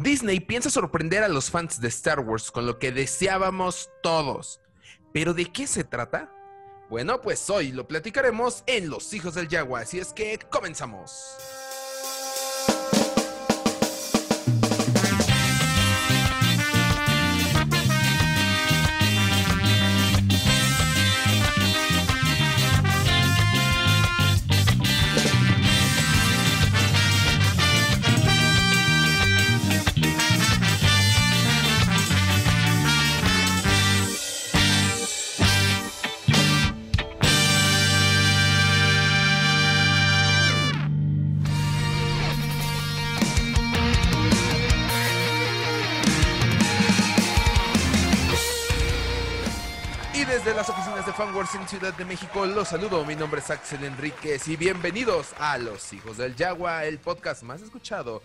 Disney piensa sorprender a los fans de Star Wars con lo que deseábamos todos. ¿Pero de qué se trata? Bueno, pues hoy lo platicaremos en Los Hijos del Yagua, así es que comenzamos. En Ciudad de México los saludo. Mi nombre es Axel Enríquez y bienvenidos a Los Hijos del Yagua, el podcast más escuchado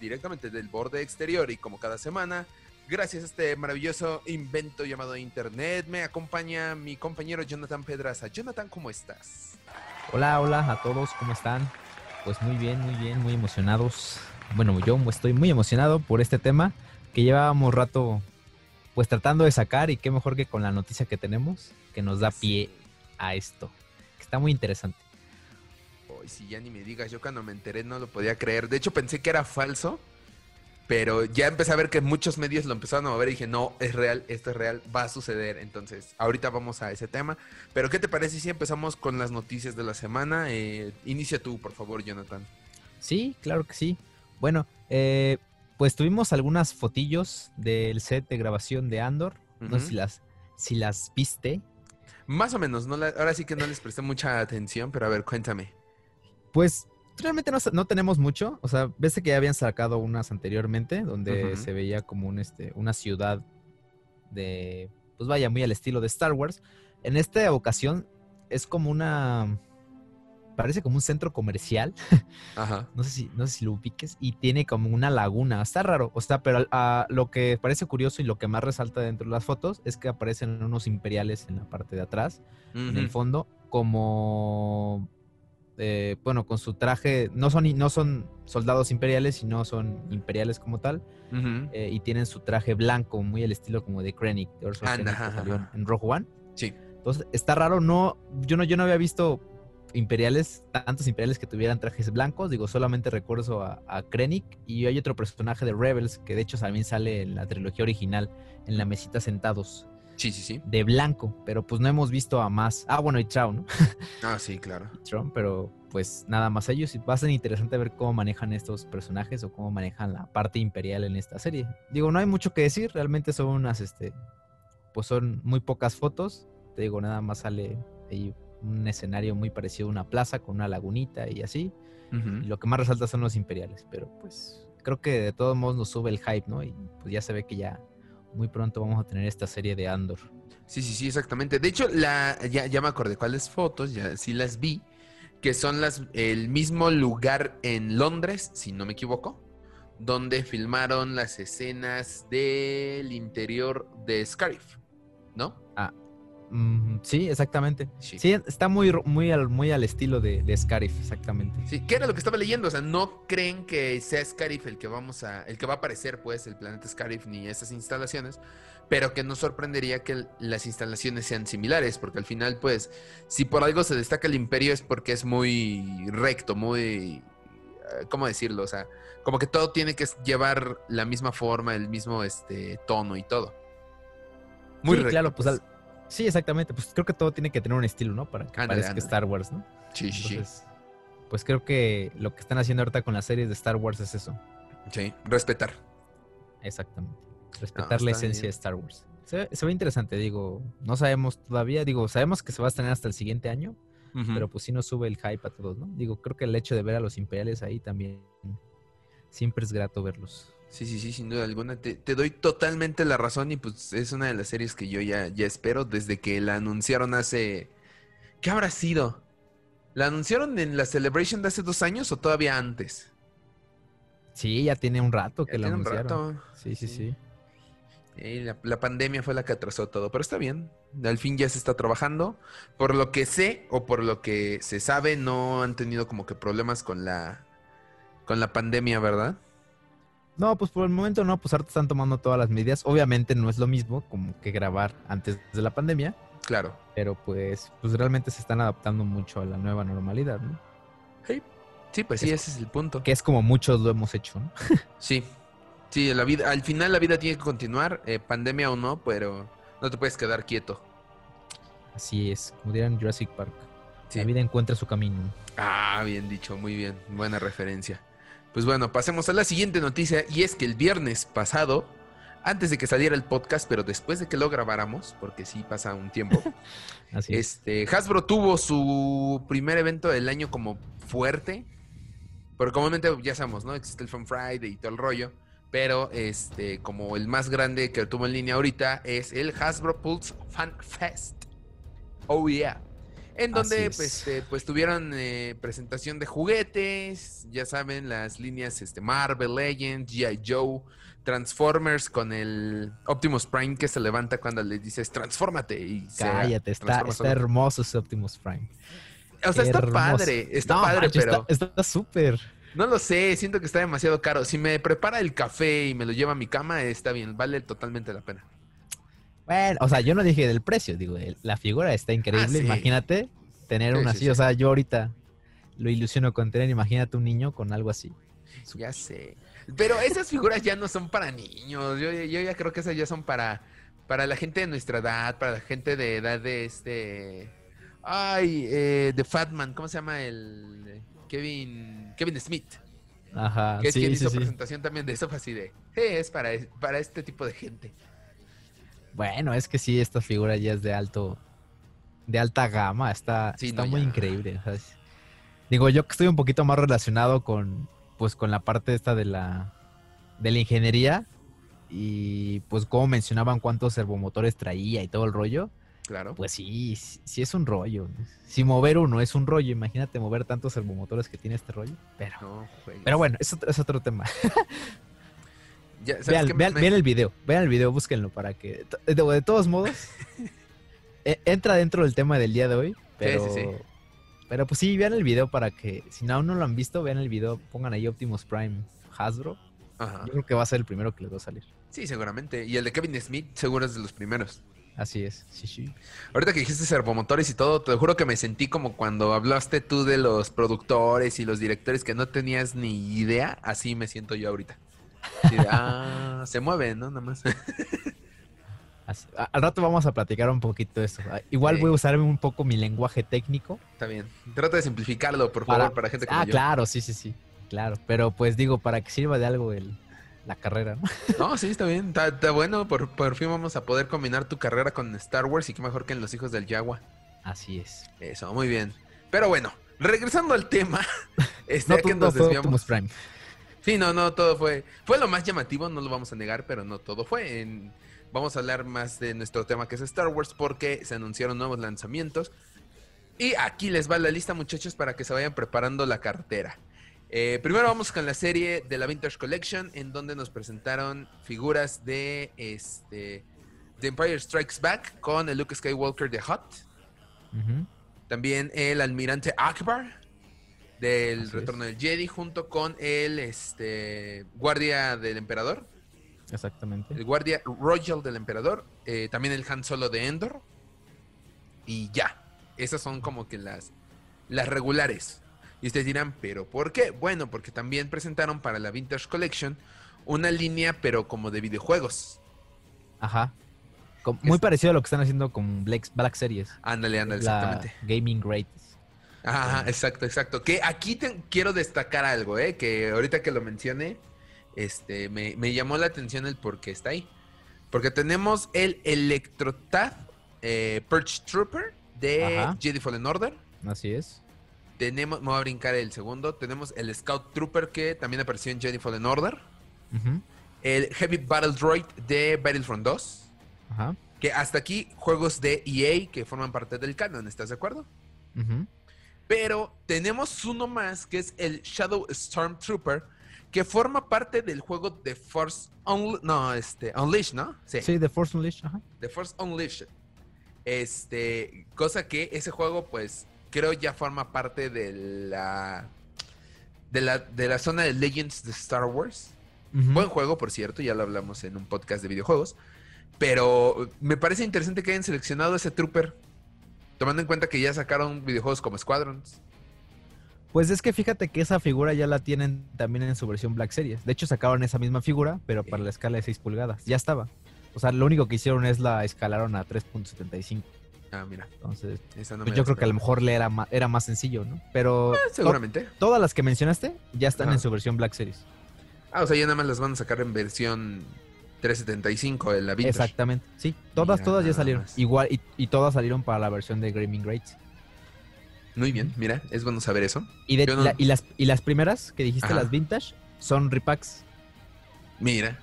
directamente del borde exterior y como cada semana, gracias a este maravilloso invento llamado Internet, me acompaña mi compañero Jonathan Pedraza. Jonathan, ¿cómo estás? Hola, hola a todos, ¿cómo están? Pues muy bien, muy bien, muy emocionados. Bueno, yo estoy muy emocionado por este tema que llevábamos rato pues tratando de sacar y qué mejor que con la noticia que tenemos que nos da pie a esto, que está muy interesante. Hoy si ya ni me digas, yo cuando me enteré no lo podía creer. De hecho pensé que era falso, pero ya empecé a ver que muchos medios lo empezaron a mover y dije, no, es real, esto es real, va a suceder. Entonces, ahorita vamos a ese tema. Pero, ¿qué te parece si empezamos con las noticias de la semana? Eh, inicia tú, por favor, Jonathan. Sí, claro que sí. Bueno, eh, pues tuvimos algunas fotillos del set de grabación de Andor. No sé si las, si las viste. Más o menos, no la- ahora sí que no les presté mucha atención, pero a ver, cuéntame. Pues realmente no, no tenemos mucho. O sea, ves que ya habían sacado unas anteriormente donde se veía como un, este, una ciudad de, pues vaya, muy al estilo de Star Wars. En esta ocasión es como una, parece como un centro comercial. Ajá. no sé si, no sé si lo ubiques, y tiene como una laguna. Está raro, o sea, pero lo que parece curioso y lo que más resalta dentro de las fotos es que aparecen unos imperiales en la parte de atrás, en el fondo, como, eh, bueno, con su traje, no son, no son soldados imperiales, sino son imperiales como tal, eh, y tienen su traje blanco, muy al estilo como de Krennic, de Orson Anda, Krennic, que ajá, salió en- Rogue One. Sí. Entonces, está raro, no, yo no, yo no había visto imperiales, tantos imperiales que tuvieran trajes blancos, digo, solamente recuerdo a, a Krennic y hay otro personaje de Rebels que de hecho también sale en la trilogía original, en la mesita sentados, Sí, sí, sí. de blanco, pero pues no hemos visto a más. Ah, bueno, y Trau, ¿no? Ah, sí, claro. Trump, pero pues nada más ellos va a ser interesante ver cómo manejan estos personajes o cómo manejan la parte imperial en esta serie. Digo, no hay mucho que decir, realmente son unas, este, pues son muy pocas fotos. Te digo, nada más sale ahí un escenario muy parecido a una plaza con una lagunita y así. Y lo que más resalta son los imperiales, pero pues creo que de todos modos nos sube el hype, ¿no? Y pues ya se ve que ya muy pronto vamos a tener esta serie de Andor. Sí, sí, sí, exactamente. De hecho, la, ya, ya me acordé cuáles fotos, ya sí las vi, que son las, el mismo lugar en Londres, si no me equivoco, donde filmaron las escenas del interior de Scarif, ¿no? Mm, sí, exactamente. Sí. Sí, está muy, muy, al, muy al estilo de, de Scarif, exactamente. Sí, ¿qué era lo que estaba leyendo? O sea, no creen que sea Scarif el que vamos a, el que va a aparecer, pues, el planeta Scarif ni esas instalaciones, pero que no sorprendería que las instalaciones sean similares, porque al final, pues, si por algo se destaca el Imperio es porque es muy recto, muy, eh, ¿cómo decirlo? O sea, como que todo tiene que llevar la misma forma, el mismo, este, tono y todo. Muy sí, recto, claro, pues, al- sí, exactamente. Pues creo que todo tiene que tener un estilo, ¿no? Para que parezca. Star Wars, ¿no? Sí, sí, sí. Pues creo que lo que están haciendo ahorita con las series de Star Wars es eso. Sí, respetar. Exactamente. Respetar la esencia bien. de Star Wars. Se, ve- se ve interesante, digo. No sabemos todavía, digo, sabemos que se va a estrenar hasta el siguiente año, pero pues sí nos sube el hype a todos, ¿no? Digo, creo que el hecho de ver a los imperiales ahí también siempre es grato verlos. Sí, sí, sí, sin duda alguna. Te, te doy totalmente la razón y pues es una de las series que yo ya, ya espero desde que la anunciaron hace... ¿Qué habrá sido? ¿La anunciaron en la Celebration de hace dos años o todavía antes? Sí, ya tiene un rato Ya que lo tiene un anunciaron. rato. Sí, sí, Sí. sí. La, la pandemia fue la que atrasó todo, pero está bien. Al fin ya se está trabajando. Por lo que sé o por lo que se sabe, no han tenido como que problemas con la con la pandemia, ¿verdad? No, pues por el momento no, pues ahorita están tomando todas las medidas. Obviamente no es lo mismo como que grabar antes de la pandemia, Claro. pero pues, pues realmente se están adaptando mucho a la nueva normalidad, ¿no? Sí, sí pues sí, Es- ese es el punto. Que es como muchos lo hemos hecho, ¿no? Sí. Sí, la vida, al final la vida tiene que continuar, eh, pandemia o no, pero no te puedes quedar quieto. Así es, como dirán Jurassic Park. Sí. La vida encuentra su camino. Ah, bien dicho, muy bien, buena referencia. Pues bueno, pasemos a la siguiente noticia y es que el viernes pasado, antes de que saliera el podcast, pero después de que lo grabáramos, porque sí pasa un tiempo, Así es. este Hasbro tuvo su primer evento del año como fuerte, porque comúnmente ya sabemos, ¿no? Existe el Fan Friday y todo el rollo, pero este como el más grande que tuvo en línea ahorita es el Hasbro Pulse Fan Fest. Oh yeah. En donde pues, es. este, pues tuvieron eh, presentación de juguetes, ya saben, las líneas este, Marvel Legends, G.I. Joe, Transformers con el Optimus Prime que se levanta cuando le dices transfórmate y se Cállate, está, hermoso ese Optimus Prime. O sea, está Hermoso. padre, está No, padre, pero Está está súper. no lo sé, siento que está demasiado caro. Si me prepara el café y me lo lleva a mi cama, está bien, vale totalmente la pena. Bueno, o sea, yo no dije del precio, digo, la figura está increíble. Ah, sí. Imagínate tener Sí, una sí, así. sí. O sea, yo ahorita lo ilusiono con tener, imagínate un niño con algo así. Ya sé. Pero esas figuras ya no son para niños. Yo, yo ya creo que esas ya son para, para la gente de nuestra edad, para la gente de edad de este. Ay, eh, de Fatman, ¿cómo se llama el Kevin Kevin Smith? Ajá, Que es sí, quien hizo presentación también de eso, así de. "Eh, es para, para este tipo de gente. Bueno, es que sí, esta figura ya es de alto, de alta gama, está, Sí, está no, muy ya. increíble. digo, yo que estoy un poquito más relacionado con, pues, con la parte esta de la, de la ingeniería y, pues, como mencionaban cuántos servomotores traía y todo el rollo, Claro. pues sí, sí, es un rollo. Si mover uno es un rollo, imagínate mover tantos servomotores que tiene este rollo. Pero, No, pero bueno, es otro, es otro tema. Ya, ¿sabes Vean, vean- Me- vean el video, vean el video, búsquenlo para que. De, de todos modos, e- entra dentro del tema del día de hoy, pero. sí, sí. Pero pues sí, vean el video para que, si aún no lo han visto, vean el video, pongan ahí Optimus Prime Hasbro. Ajá. Yo creo que va a ser el primero que les va a salir. Sí, seguramente. Y el de Kevin Smith seguro es de los primeros. Así es, sí, sí. Ahorita que dijiste servomotores y todo, te juro que me sentí como cuando hablaste tú de los productores y los directores que no tenías ni idea. Así me siento yo ahorita. Ah, se mueven, ¿no? Nada más. Así- al rato vamos a platicar un poquito de esto. Ah, Igual Sí. voy a usar un poco mi lenguaje técnico. Está bien. Trata de simplificarlo, por favor, para, gente como ah, yo. claro, sí, sí, sí. Claro, pero pues digo, para que sirva de algo el, la carrera, ¿no? No, sí, está bien. Está, está bueno. Por, por fin vamos a poder combinar tu carrera con Star Wars y qué mejor que en Los Hijos del Yagua. Así es. Eso, muy bien. Pero bueno, regresando al tema. Este, No que nos desviamos. Prime. Sí, no, no, todo fue. Fue lo más llamativo, no lo vamos a negar, pero no todo fue. En- vamos a hablar más de nuestro tema que es Star Wars porque se anunciaron nuevos lanzamientos. Y aquí les va la lista, muchachos, para que se vayan preparando la cartera. Eh, primero vamos con la serie de la Vintage Collection, en donde nos presentaron figuras de este. The Empire Strikes Back con el Luke Skywalker de Hot. También el almirante Akbar del Así es. Retorno del Jedi junto con el este, guardia del emperador, Exactamente. el guardia royal del emperador, eh, también el Han Solo de Endor y ya. Esas son como que las, las regulares. Y ustedes dirán, ¿pero por qué? Bueno, porque también presentaron para la Vintage Collection una línea, pero como de videojuegos. Ajá. Muy es- parecido a lo que están haciendo con Black, Black Series. Ándale, ándale, exactamente. Gaming Greats. Ajá, exacto, exacto. Que aquí te- quiero destacar algo, ¿eh? Que ahorita que lo mencioné, este, me, me llamó la atención el por qué está ahí. Porque tenemos el Electrotad eh, Purge Trooper de Ajá. Jedi Fallen Order. Así es. Tenemos, me voy a brincar el segundo. Tenemos el Scout Trooper que también apareció en Jedi Fallen Order. El Heavy Battle Droid de Battlefront 2. Ajá. Que hasta aquí juegos de EA que forman parte del canon, ¿estás de acuerdo? Ujú. Pero tenemos uno más que es el Shadow Stormtrooper, que forma parte del juego de Force Unle- no, este, Unleashed, ¿no? Sí, Sí, The Force Unleashed. Ajá. The Force Unleashed. Este, cosa que ese juego, pues, creo ya forma parte de la de la, de la zona de Legends de Star Wars. Ujú. Buen juego, por cierto, ya lo hablamos en un podcast de videojuegos. Pero me parece interesante que hayan seleccionado ese Trooper. Tomando en cuenta que ya sacaron videojuegos como Squadrons. Pues es que fíjate que esa figura ya la tienen también en su versión Black Series. De hecho, sacaron esa misma figura, pero para la escala de 6 pulgadas. Ya estaba. O sea, lo único que hicieron es la escalaron a 3.75. Ah, mira. Entonces, Esa no pues yo creo que a lo mejor le era, ma- era más sencillo, ¿no? Pero to- seguramente. todas las que mencionaste ya están Ajá. en su versión Black Series. Ah, o sea, ya nada más las van a sacar en versión 375 de la Vintage. Exactamente. Sí, todas, Mira todas ya salieron. más. Igual, y, y todas salieron para la versión de Gaming Greats. Muy bien, mira, es bueno saber eso. Y, de, Yo no- la- y, las, y las primeras que dijiste, Ajá. las vintage, son repacks. Mira.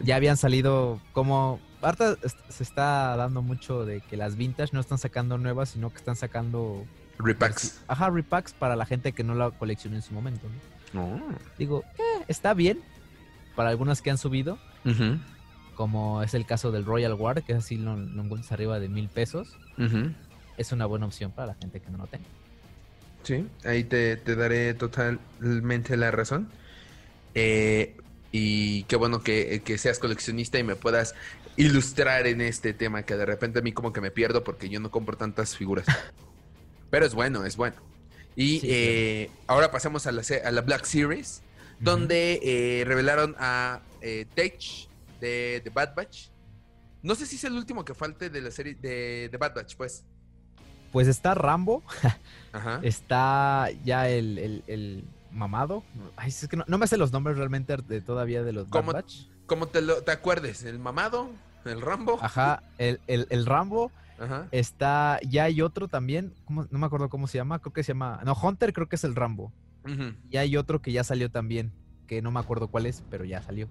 Ya habían salido como... Ahorita se está dando mucho de que las vintage no están sacando nuevas, sino que están sacando... Repacks. Ajá, repacks para la gente que no la coleccionó en su momento. ¿no? Oh. Digo, eh, está bien para algunas que han subido, Como es el caso del Royal War, que así lo, lo encuentras arriba de mil pesos. Es una buena opción para la gente que no lo tenga. Sí, ahí te, te daré totalmente la razón. Eh, y qué bueno que, que seas coleccionista y me puedas ilustrar en este tema, que de repente a mí como que me pierdo porque yo no compro tantas figuras. Pero es bueno, es bueno. Y Sí, eh, ahora pasamos a la, se- a la Black Series, donde eh, revelaron a eh, Tech de The Bad Batch. No sé si es el último que falte de la serie de The Bad Batch, pues. Pues está Rambo, Ajá. está ya el, el- el mamado. Ay, es que no, no me sé los nombres realmente de todavía de los Bad. Batch. Como te, lo, te acuerdes, el mamado, el Rambo. Ajá, el, el- el Rambo. Ajá. Está, ya hay otro también, ¿cómo? no me acuerdo cómo se llama, creo que se llama, no, Hunter creo que es el Rambo. Ujú, Y hay otro que ya salió también, que no me acuerdo cuál es, pero ya salió.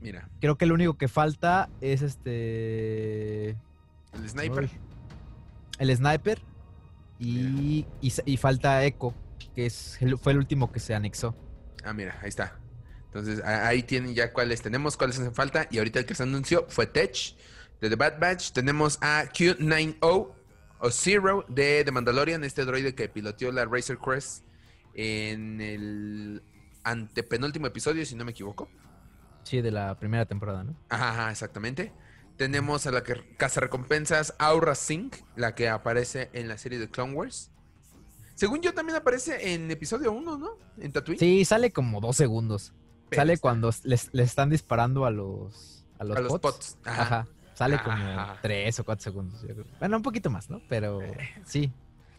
Mira, Creo que lo único que falta es este... el sniper. Uy. El sniper. Y, y, falta Echo, que es, el- fue el último que se anexó. Ah, mira, ahí está. Entonces, ahí tienen ya cuáles tenemos, cuáles hacen falta. Y ahorita el que se anunció fue Tech de The Bad Batch. Tenemos a Q90 o Zero de The Mandalorian, este droide que piloteó la Razor Crest en el antepenúltimo episodio, si no me equivoco. Sí, de la primera temporada, ¿no? Ajá, exactamente. Tenemos a la que caza recompensas Aura Sync, la que aparece en la serie de Clone Wars. Según yo, también aparece en episodio 1, ¿no? En Tatooine. Sí, sale como dos segundos. Pero sale está- cuando les, les están disparando a los, a los, a los pots. pots. Ajá. Ajá. Sale como Ajá. tres o cuatro segundos. yo creo. Bueno, un poquito más, ¿no? Pero Eh. sí.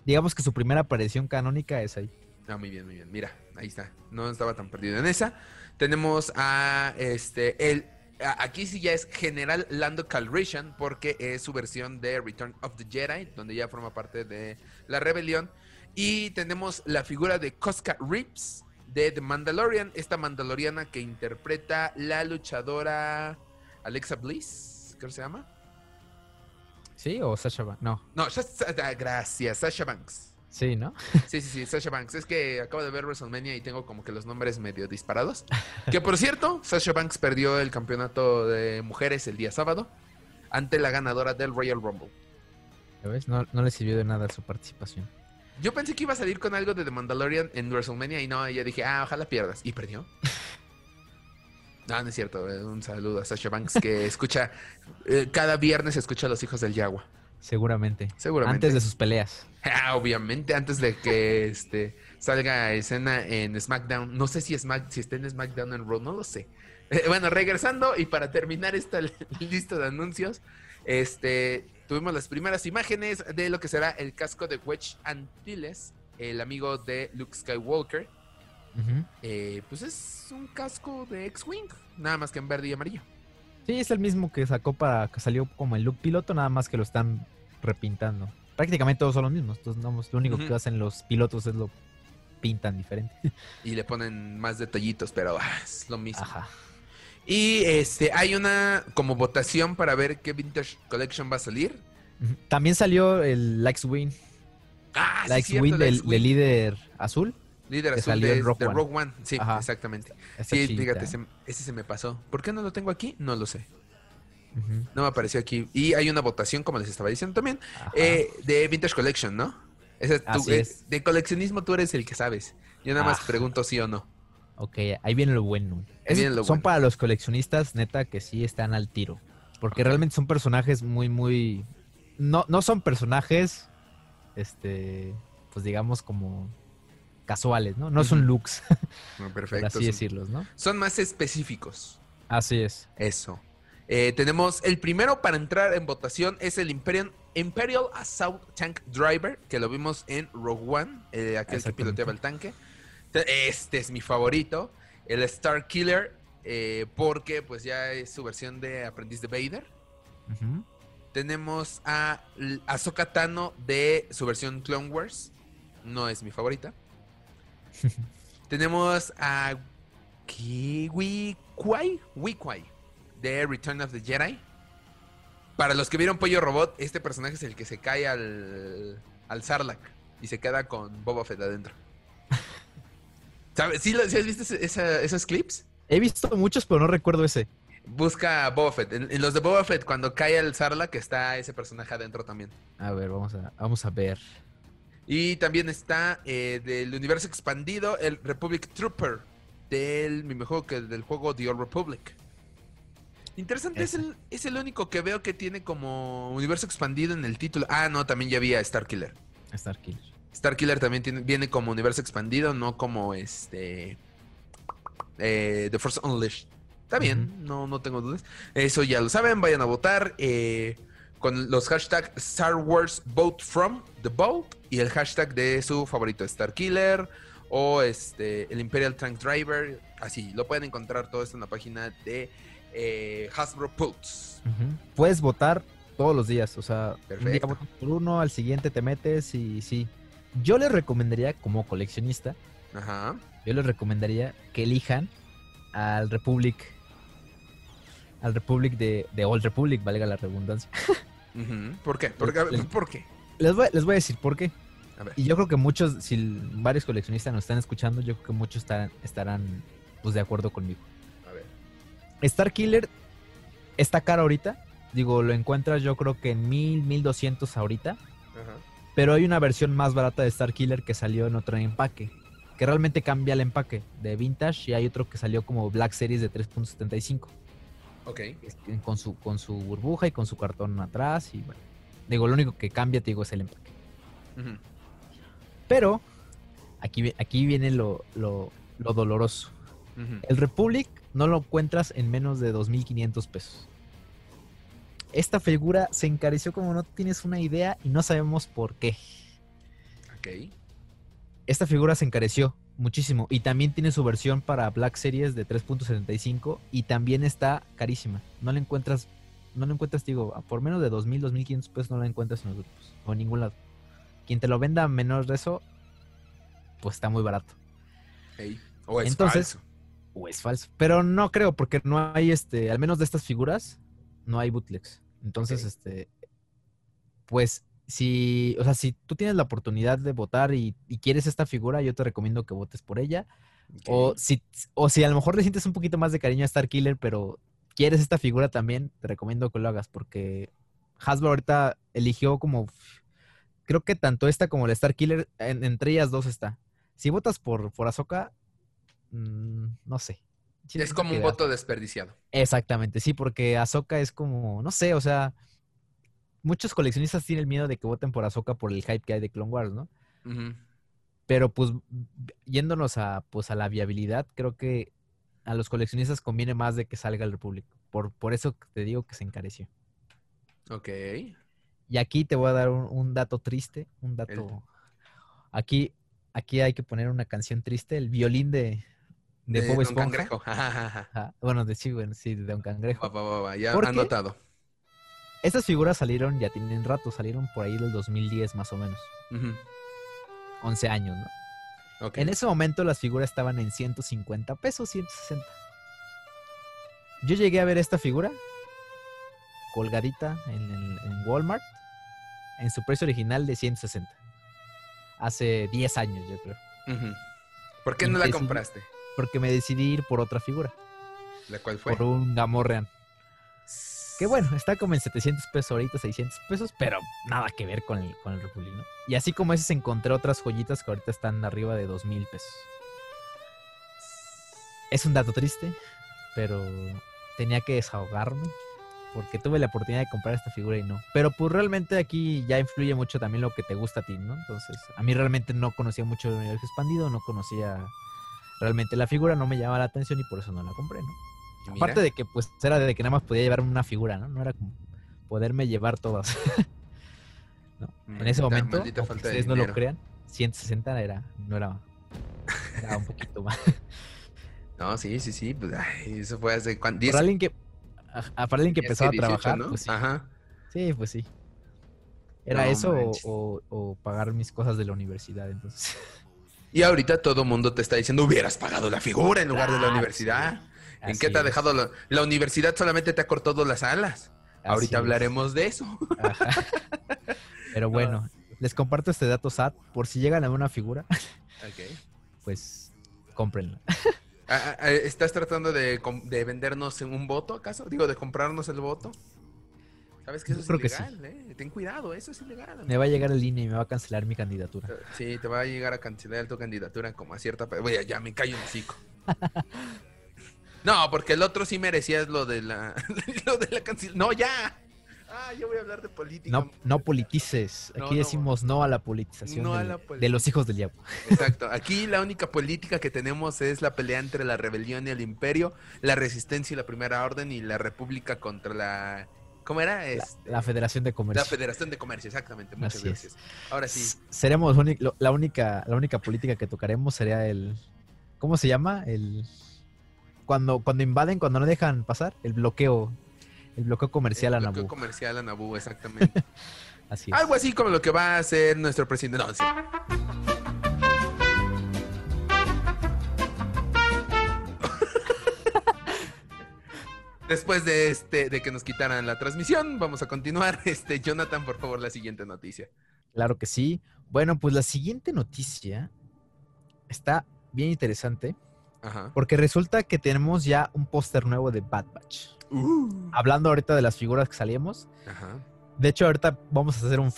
Digamos que su primera aparición canónica es ahí. Ah, muy bien, muy bien. Mira, ahí está. No estaba tan perdido en esa. Tenemos a este el aquí sí ya es General Lando Calrissian porque es su versión de Return of the Jedi, donde ya forma parte de la rebelión. Y tenemos la figura de Cosca Reeves de The Mandalorian, esta mandaloriana que interpreta la luchadora Alexa Bliss, creo que se llama. ¿Sí? ¿O Sasha Banks? No. No, ah, gracias, Sasha Banks. Sí, ¿no? Sí, sí, sí, Sasha Banks. Es que acabo de ver WrestleMania y tengo como que los nombres medio disparados. Que por cierto, Sasha Banks perdió el campeonato de mujeres el día sábado ante la ganadora del Royal Rumble. ¿Ya ves? No, no le sirvió de nada su participación. Yo pensé que iba a salir con algo de The Mandalorian en WrestleMania y no, y yo dije, ah, ojalá pierdas. Y perdió. No, no es cierto. eh, Un saludo a Sasha Banks que escucha, eh, cada viernes escucha a los hijos del Yagua. Seguramente. Seguramente. Antes de sus peleas. Ah, obviamente, antes de que este salga a escena en SmackDown. No sé si Smack, si está en SmackDown en Raw, no lo sé. Eh, bueno, regresando y para terminar esta lista de anuncios, este tuvimos las primeras imágenes de lo que será el casco de Wedge Antilles, el amigo de Luke Skywalker. Eh, pues es un casco de X-Wing, nada más que en verde y amarillo. Sí, es el mismo que sacó para que salió como el look piloto, nada más que lo están repintando. Prácticamente todos son los mismos. Entonces, no, lo único que hacen los pilotos es lo pintan diferente. Y le ponen más detallitos, pero ah, es lo mismo. Ajá. Y este, hay una como votación para ver qué Vintage Collection va a salir. También salió el Lex Win. Ah, sí, Lex cierto, Win el del, líder azul. líder azul salió de, Rogue de One. Rogue One. Sí, Ajá. exactamente. Sí, fíjate, se- ese se me pasó. ¿Por qué no lo tengo aquí? No lo sé. No me apareció aquí. Y hay una votación, como les estaba diciendo también, eh, de Vintage Collection, ¿no? Eh, es. De coleccionismo tú eres el que sabes. Yo nada más Ah. pregunto sí o no. Ok, ahí viene lo bueno. Viene lo son bueno. para los coleccionistas, neta, que sí están al tiro. Porque realmente son personajes muy, muy. No, no son personajes. Este. Pues digamos como. casuales, ¿no? No son looks, No, por perfecto. así son- decirlos, ¿no? son más específicos. Así es. Eso. Eh, tenemos el primero para entrar en votación es el Imperial, Imperial Assault Tank Driver, que lo vimos en Rogue One, eh, aquel que piloteaba el tanque. Te- Este es mi favorito, el Star Killer, eh, porque pues ya es su versión de aprendiz de Vader. Tenemos a Ahsoka Tano de su versión Clone Wars, no es mi favorita. Tenemos a Kiwi Kwai, de Return of the Jedi. Para los que vieron Pollo Robot, este personaje es el que se cae al, al Sarlacc y se queda con Boba Fett adentro. ¿Sabes? ¿Sí, has visto esa- esos clips? He visto muchos, pero no recuerdo ese. Busca a Boba Fett. En, en los de Boba Fett, cuando cae al Sarlacc, está ese personaje adentro también. A ver, vamos a, vamos a ver. Y también está eh, del universo expandido el Republic Trooper del mismo juego que del juego The Old Republic. Interesante, es el, es el único que veo que tiene como universo expandido en el título. Ah, no, también ya había Starkiller. Starkiller. Starkiller también tiene, viene como universo expandido, no como este. eh, The Force Unleashed. Está bien, no, no tengo dudas. Eso ya lo saben, vayan a votar. eh, con los hashtags Star Wars Vote From The Vote y el hashtag de su favorito Starkiller o este el Imperial Tank Driver. Así, lo pueden encontrar todo esto en la página de eh, Hasbro. Ujú. Puedes votar todos los días, o sea, un día Perfecto. votas por uno, al siguiente te metes y sí. Yo les recomendaría, como coleccionista, Ajá. yo les recomendaría que elijan al Republic, al Republic de, de Old Republic, valga la redundancia. ¿Por qué? ¿Por qué? Les- ¿Por qué? Les voy, les voy a decir por qué. A ver. Y yo creo que muchos, si varios coleccionistas nos están escuchando, yo creo que muchos estarán, estarán pues, de acuerdo conmigo. Star Killer está caro ahorita. Digo, lo encuentras yo creo que en 1000, 1200 ahorita. Ajá. Pero hay una versión más barata de Star Killer que salió en otro empaque. Que realmente cambia el empaque de Vintage. Y hay otro que salió como Black Series de 3.75. Ok. este, Con su, con su burbuja y con su cartón atrás. Y bueno. Digo, lo único que cambia, te digo, es el empaque. Pero aquí, aquí viene lo, lo, lo doloroso. El Republic no lo encuentras en menos de 2.500 pesos. Esta figura se encareció como no tienes una idea y no sabemos por qué. Ok. Esta figura se encareció muchísimo y también tiene su versión para Black Series de 3.75 y también está carísima. No la encuentras, no la encuentras, digo, por menos de 2.000, 2.500 pesos no la encuentras en los grupos o en ningún lado. Quien te lo venda a menos de eso, pues está muy barato. Ey. O es Entonces- falso. O es falso. Pero no creo, porque no hay este, al menos de estas figuras, no hay bootlegs. Entonces, este, pues, si, o sea, si tú tienes la oportunidad de votar y, y quieres esta figura, yo te recomiendo que votes por ella. O si, o si a lo mejor le sientes un poquito más de cariño a Star Killer, pero quieres esta figura también, te recomiendo que lo hagas, porque Hasbro ahorita eligió como, creo que tanto esta como la Star Killer, en- entre ellas dos está. Si votas por, por Ahsoka, mm, no sé. Es como un voto desperdiciado. Exactamente, sí, porque Ahsoka es como, no sé, o sea, muchos coleccionistas tienen el miedo de que voten por Ahsoka por el hype que hay de Clone Wars, ¿no? Pero pues yéndonos a pues a la viabilidad, creo que a los coleccionistas conviene más de que salga el Republic. Por, por eso te digo que se encareció. Ok. Y aquí te voy a dar un, un dato triste, un dato. Aquí, aquí hay que poner una canción triste, el violín de, de, Bob Don Esponja. Cangrejo. Ajá, Bueno, de sí, bueno, sí, de Don Cangrejo. Va, va, va, Ya anotado. Estas figuras salieron, ya tienen rato, salieron por ahí del 2010 más o menos. Ujú. 11 años, ¿no? En ese momento las figuras estaban en 150 pesos, 160. Yo llegué a ver esta figura colgadita en, Walmart en su precio original de 160. Hace 10 años, yo creo. ¿Por qué no la compraste? Porque me decidí ir por otra figura, ¿La cual fue? por un Gamorrean. Que bueno, está como en 700 pesos ahorita, 600 pesos, pero nada que ver con el, con el Republic, ¿no? Y así como esas encontré otras joyitas que ahorita están arriba de 2000 pesos. es un dato triste, pero tenía que desahogarme porque tuve la oportunidad de comprar esta figura y no. Pero pues realmente aquí ya influye mucho también lo que te gusta a ti, ¿no? Entonces, a mí realmente no conocía mucho el universo expandido, no conocía realmente la figura, no me llamaba la atención y por eso no la compré, ¿no? Aparte de que pues era de que nada más podía llevarme una figura, ¿no? No era como poderme llevar todas. No, En ese momento, ustedes no lo crean, 160 era, no era, era un poquito más. No, sí, sí, sí. Pues, ay, eso fue hace cuánto. Para alguien que, ajá, para alguien que empezaba a trabajar, ¿no? pues sí. Ajá. Sí, pues sí. Era No eso o, manches. o- o pagar mis cosas de la universidad, entonces. Y ahorita todo mundo te está diciendo, hubieras pagado la figura en lugar de la Claro, universidad. ¿En Así qué te ha dejado la, la universidad? Solamente te ha cortado las alas. así Ahorita es. hablaremos de eso. Ajá. Pero bueno, les comparto este dato SAT. Por si llegan a una figura, pues cómprenla. Ah, ah, ¿Estás tratando de, de vendernos un voto, acaso? Digo, de comprarnos el voto. ¿Sabes que eso Yo es creo que sí. ilegal, eh? Ten cuidado, eso es ilegal. Me va a llegar el INE y me va a cancelar mi candidatura. Sí, te va a llegar a cancelar tu candidatura como a cierta... Oye, ya me callo un hocico. No, porque el otro sí merecía lo de la... lo de la cancel... No, ya. Ah, yo voy a hablar de política. No, no politices. Aquí no. decimos no a la politización a la de los hijos del diablo. Exacto. Aquí la única política que tenemos es la pelea entre la rebelión y el imperio, la resistencia y la primera orden y la república contra la... ¿Cómo era? La, Este, la Federación de Comercio. La Federación de Comercio, exactamente. Muchas Así es. gracias. Ahora sí. Seremos la única, la única política que tocaremos sería el. ¿Cómo se llama? El. Cuando, cuando invaden, cuando no dejan pasar, el bloqueo. El bloqueo comercial a El bloqueo comercial a Naboo, exactamente. Así es. Algo así como lo que va a hacer nuestro presidente. No, sí. Después de este, de que nos quitaran la transmisión, vamos a continuar. Este, Jonathan, por favor, la siguiente noticia. Claro que sí. Bueno, pues la siguiente noticia está bien interesante Ajá. porque resulta que tenemos ya un póster nuevo de Bad Batch. Uh. Hablando ahorita de las figuras que salíamos, Ajá. de hecho ahorita vamos a hacer un,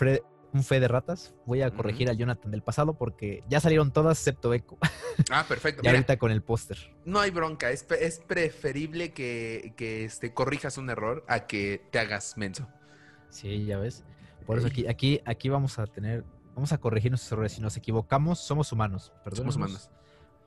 un fe de ratas. Voy a corregir a Jonathan del pasado porque ya salieron todas excepto Echo. Ah, perfecto. y Mira, ahorita con el póster. no hay bronca. Es, es preferible que, que este, corrijas un error a que te hagas menso. Sí, ya ves. Por eso aquí, aquí, aquí vamos a tener, vamos a corregir nuestros errores. Si nos equivocamos, somos humanos. Somos perdónenos, humanos.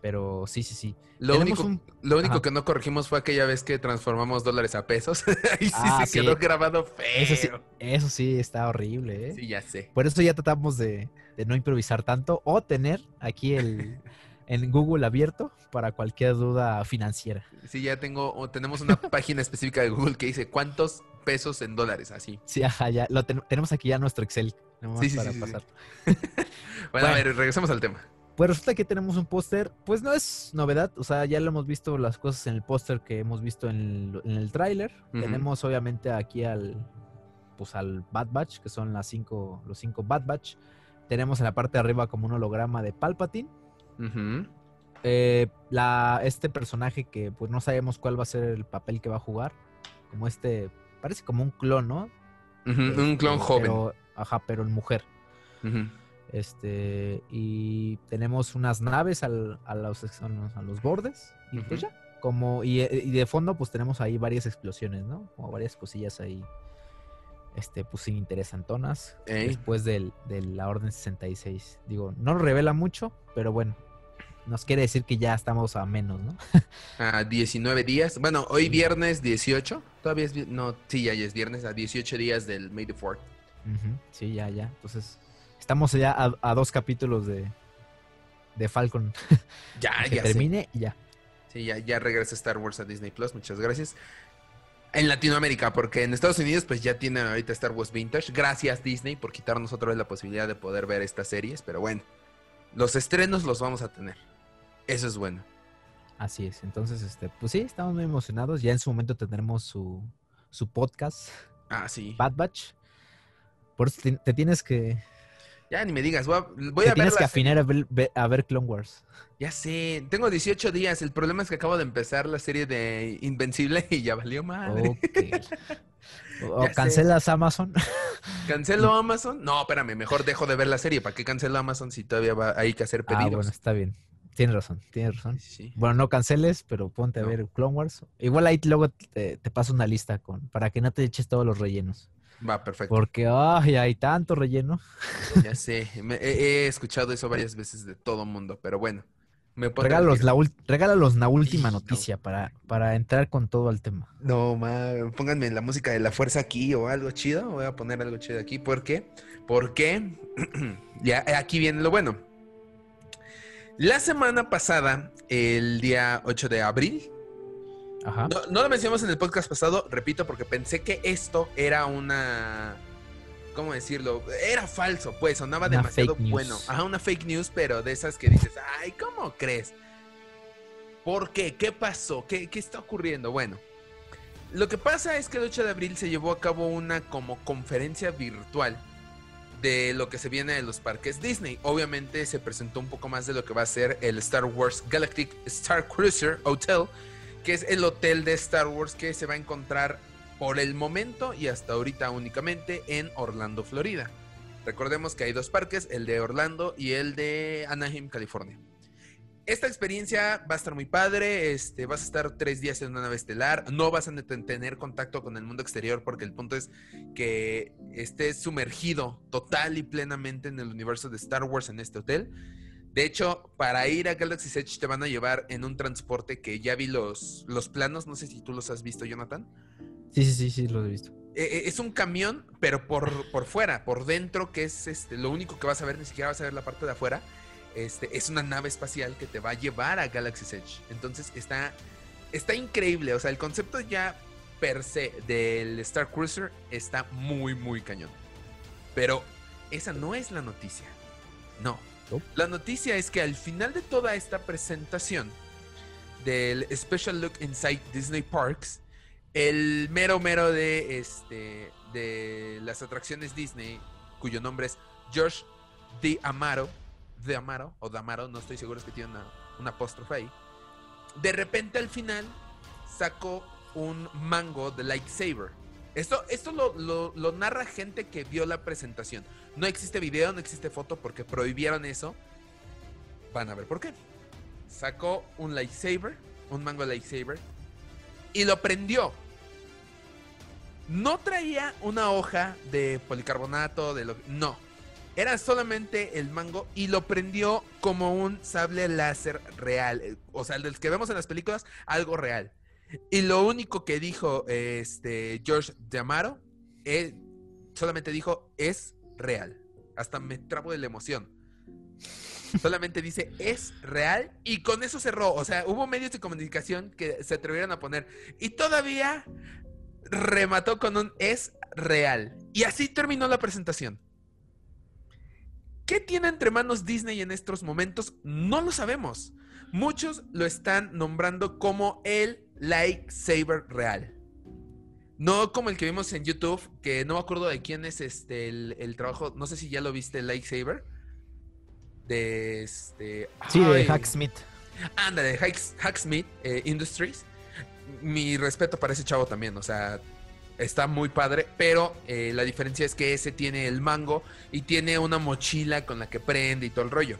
Pero sí, sí, sí. Lo Tenemos único, un- lo único Ajá. que no corregimos fue aquella vez que transformamos dólares a pesos. Ahí sí Ah, se sí. quedó grabado feo. Eso sí, eso sí está horrible, ¿eh? Sí, ya sé. Por eso ya tratamos de, de no improvisar tanto o tener aquí el en Google abierto para cualquier duda financiera. Sí, ya tengo, o tenemos una página específica de Google que dice cuántos pesos en dólares, así. Sí, ajá, ya lo ten- tenemos aquí ya nuestro Excel nomás Sí, sí, para sí, pasar. Bueno, a Bueno. ver, regresemos al tema. Pues resulta que tenemos un póster, pues no es novedad, o sea, ya lo hemos visto las cosas en el póster que hemos visto en el, en el tráiler. Tenemos obviamente aquí al pues al Bad Batch, que son las cinco, los cinco Bad Batch. Tenemos en la parte de arriba como un holograma de Palpatine. Eh, la, este personaje que pues no sabemos cuál va a ser el papel que va a jugar. Como este, parece como un clon, ¿no? Un clon Este, joven. pero- ajá, pero en mujer. Este, y tenemos unas naves al- a, los, a los- bordes. Y pues ya. Como, y, y de fondo, pues tenemos ahí varias explosiones, ¿no? Como varias cosillas ahí. Este, pues interesantonas. Ey. Después del- de la Orden 66. Digo, no revela mucho, pero bueno. Nos quiere decir que ya estamos a menos, ¿no? A 19 días. Bueno, hoy Sí. viernes 18. Todavía es. No, sí, ya, ya es viernes. A 18 días del May the 4th. Ujú, Sí, ya, ya. Entonces, estamos ya a, a dos capítulos de, de Falcon. Ya, que ya sé. termine y ya. Sí, ya, ya regresa Star Wars a Disney Plus, muchas gracias. En Latinoamérica, porque en Estados Unidos pues ya tienen ahorita Star Wars Vintage. Gracias Disney por quitarnos otra vez la posibilidad de poder ver estas series, pero bueno, los estrenos los vamos a tener. Eso es bueno. Así es. Entonces, este, pues sí, estamos muy emocionados. Ya en su momento tendremos su, su podcast, Ah, sí. Bad Batch. Por eso te, te tienes que, Ya ni me digas, voy a, voy te a ver tienes que afinar a ver, ve- a ver Clone Wars. Ya sé, tengo 18 días. El problema es que acabo de empezar la serie de Invencible y ya valió madre. Ok. O Ya sé. cancelas Amazon. ¿Cancelo Amazon? No, espérame, mejor dejo de ver la serie. ¿Para qué cancelo Amazon si todavía va, hay que hacer Ah, pedidos? bueno, está bien. Tienes razón, tienes razón. Sí. Bueno, no canceles, pero ponte a ver Clone Wars. Igual ahí luego te, te paso una lista con para que no te eches todos los rellenos. Va, perfecto. Porque ay, hay tanto relleno. Ya sé. me- he, he escuchado eso varias veces de todo mundo, pero bueno. Me Regálalos la, regálalos la última no. noticia para, para entrar con todo al tema. No, ma, pónganme la música de la fuerza aquí o algo chido. Voy a poner algo chido aquí. ¿Por qué? Porque ya eh, aquí viene lo bueno. La semana pasada, el día 8 de abril, Ajá. no, no lo mencionamos en el podcast pasado, repito, porque pensé que esto era una. ¿Cómo decirlo? Era falso, pues sonaba Una demasiado bueno. Ajá, una fake news, pero de esas que dices, ay, ¿cómo crees? ¿Por qué? ¿Qué pasó? ¿Qué, qué está ocurriendo? Bueno, lo que pasa es que el 8 de abril se llevó a cabo una como conferencia virtual de lo que se viene de los parques Disney. Obviamente se presentó un poco más de lo que va a ser el Star Wars Galactic Star Cruiser Hotel, que es el hotel de Star Wars que se va a encontrar por el momento y hasta ahorita únicamente en Orlando, Florida. Recordemos que hay dos parques, el de Orlando y el de Anaheim, California. Esta experiencia va a estar muy padre, este, vas a estar tres días en una nave estelar, no vas a tener contacto con el mundo exterior porque el punto es que estés sumergido total y plenamente en el universo de Star Wars en este hotel. De hecho, para ir a Galaxy's Edge te van a llevar en un transporte que ya vi los, los planos, no sé si tú los has visto, Jonathan. Sí, sí, sí, sí, lo he visto. Eh, eh, es un camión, pero por, por fuera, por dentro, que es este, lo único que vas a ver, ni siquiera vas a ver la parte de afuera. Este, es una nave espacial que te va a llevar a Galaxy's Edge. Entonces está, está increíble. O sea, el concepto ya per se del Star Cruiser está muy, muy cañón. Pero esa no es la noticia. No. La noticia es que al final de toda esta presentación del Special Look Inside Disney Parks, el mero mero de este de las atracciones Disney, cuyo nombre es George D. Amaro, de Amaro o Damaro, no estoy seguro, que tiene una, una apóstrofe ahí. De repente al final sacó un mango de lightsaber. Esto, esto lo- lo narra gente que vio la presentación. No existe video, no existe foto porque prohibieron eso. Van a ver por qué. Sacó un lightsaber, un mango lightsaber, y lo prendió. No traía una hoja de policarbonato, de lo no. Era solamente el mango y lo prendió como un sable láser real. O sea, el del que vemos en las películas, algo real. Y lo único que dijo este George de Amaro, él solamente dijo es real. Hasta me trabo de la emoción. Solamente dice es real y con eso cerró. O sea, hubo medios de comunicación que se atrevieron a poner. Y todavía remató con un es real. Y así terminó la presentación. ¿Qué tiene entre manos Disney en estos momentos? No lo sabemos. Muchos lo están nombrando como el lightsaber real. No como el que vimos en YouTube, que no me acuerdo de quién es este el, el trabajo. No sé si ya lo viste, el lightsaber. De este. Sí, de Hacksmith. Ándale, de Hacks- Hacksmith eh, Industries. Mi respeto para ese chavo también, o sea, está muy padre, pero eh, la diferencia es que ese tiene el mango y tiene una mochila con la que prende y todo el rollo.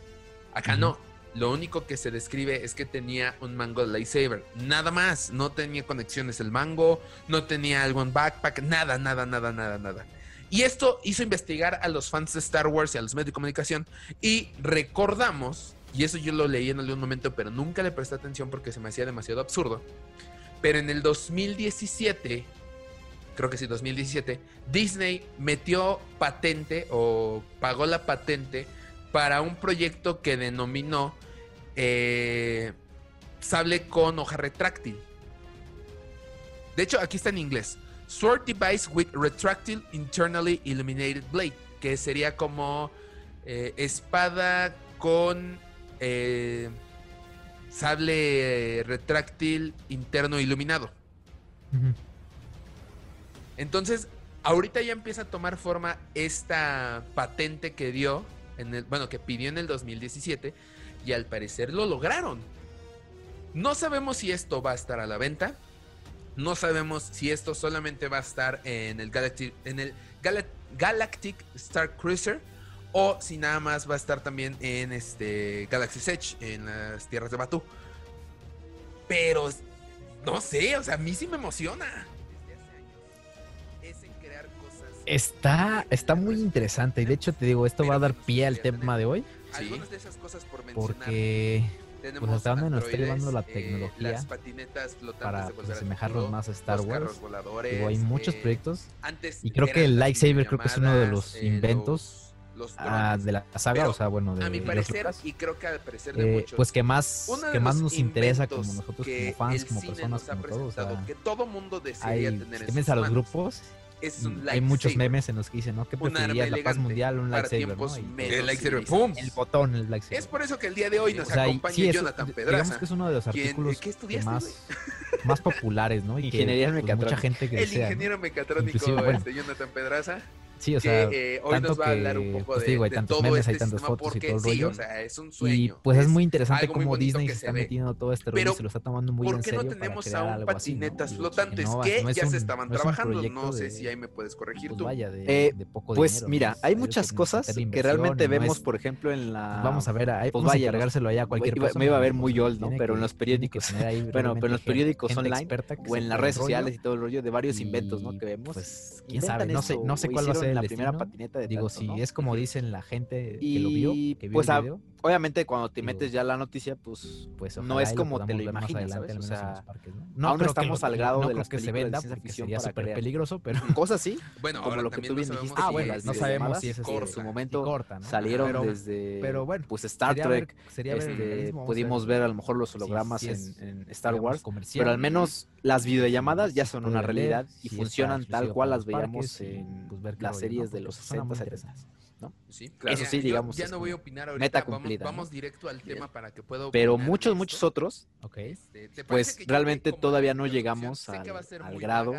Acá no. Lo único que se describe es que tenía un mango de lightsaber. Nada más. No tenía conexiones el mango. No tenía algo en backpack. Nada, nada, nada, nada, nada. Y esto hizo investigar a los fans de Star Wars y a los medios de comunicación. Y recordamos, y eso yo lo leí en algún momento, pero nunca le presté atención porque se me hacía demasiado absurdo. Pero en el 2017, creo que sí, 2017, Disney metió patente o pagó la patente para un proyecto que denominó eh, sable con hoja retráctil. De hecho, aquí está en inglés. Sword device with retractile internally illuminated blade, que sería como eh, espada con eh, sable retráctil interno iluminado. Entonces, ahorita ya empieza a tomar forma esta patente que dio, en el, bueno, que pidió en el 2017 y al parecer lo lograron. No sabemos si esto va a estar a la venta. No sabemos si esto solamente va a estar en el Galactic, en el Gala- Galactic Star Cruiser o si nada más va a estar también en este Galaxy Edge, en las tierras de Batu. Pero no sé, o sea, a mí sí me emociona. Está, está muy interesante y de hecho te digo, esto va a dar pie al tema de hoy. Algunas de esas cosas por porque tenemos pues hasta donde nos está llevando la eh, tecnología las patinetas flotantes para pues, Futuro, más a Star Wars. Digo, hay muchos eh, proyectos antes y creo que el lightsaber creo que es uno de los eh, inventos los- los ah, de la saga, Pero, o sea, bueno, de a mi George parecer, Lucas, y creo que al parecer de muchos, pues que más, que más nos interesa como nosotros como fans, como personas, como todos. O sea, que todo mundo hay, tener si en te metes sus a los manos, grupos, es un hay muchos lightsaber. memes en los que dicen, ¿no? ¿Qué preferirías, la paz mundial o un lightsaber, no? El lightsaber, ¡pum! El botón, el lightsaber. Es por eso que el día de hoy nos O sea, acompaña sí, es- Jonathan digamos Pedraza. que es uno de los ¿Quién- artículos ¿Qué que más, más populares, ¿no? Y que, Ingeniería pues, mucha mecatrónica. gente que El desea, ¿no? ingeniero mecatrónico Inclusive, bueno. este, Jonathan Pedraza, Sí, o sea, que eh, hoy tanto nos va a hablar un que, poco pues, de, digo, hay de tantos todo memes, este hay tantas sistema, fotos y todo el sí, rollo. o sea, es un y sueño. pues es muy interesante cómo Disney se se está ve. metiendo todo este rollo Pero, y se lo está tomando muy ¿Por en qué serio no para tenemos crear aún así, ¿no? patinetas Digo, flotantes no que no ya se estaban no trabajando? No sé de- si ahí me puedes corregir pues tú. vaya, de, Eh, de poco Pues dinero, mira, ¿no? Hay muchas cosas que realmente y no vemos, por ejemplo, en la... pues vamos a ver, ahí pues vamos vaya, a encargárselo allá a cualquier iba- persona. me iba a ver pero, muy pues, old, ¿no? Pero en los periódicos. Bueno, pero en los periódicos online experta que o en las redes sociales y todo el rollo de varios y, inventos, ¿no? Que vemos. Pues, quién Inventan sabe, no sé, no cuál va a ser la primera destino. patineta de Digo, si ¿no? es como dicen la gente que lo vio, Y, que vio pues, el video, obviamente cuando te metes ya la noticia, pues, pues no es como te lo imaginas, ¿sabes? O sea, ¿no? aún no estamos al grado de las que se venda, sería súper peligroso, pero... Cosas sí, bueno, como lo que tú bien dijiste. Ah, bueno, no sabemos si es en su momento corta, salieron desde, pero bueno, pues Star Trek, ver, este, pudimos ver a lo mejor los hologramas en, en, Star Wars, pero al menos las videollamadas ya son una realidad y funcionan tal cual las veíamos en las series de los 60, 70. Eso sí, digamos. Meta cumplida, Pero muchos, muchos otros, okay. pues realmente todavía no llegamos al, grado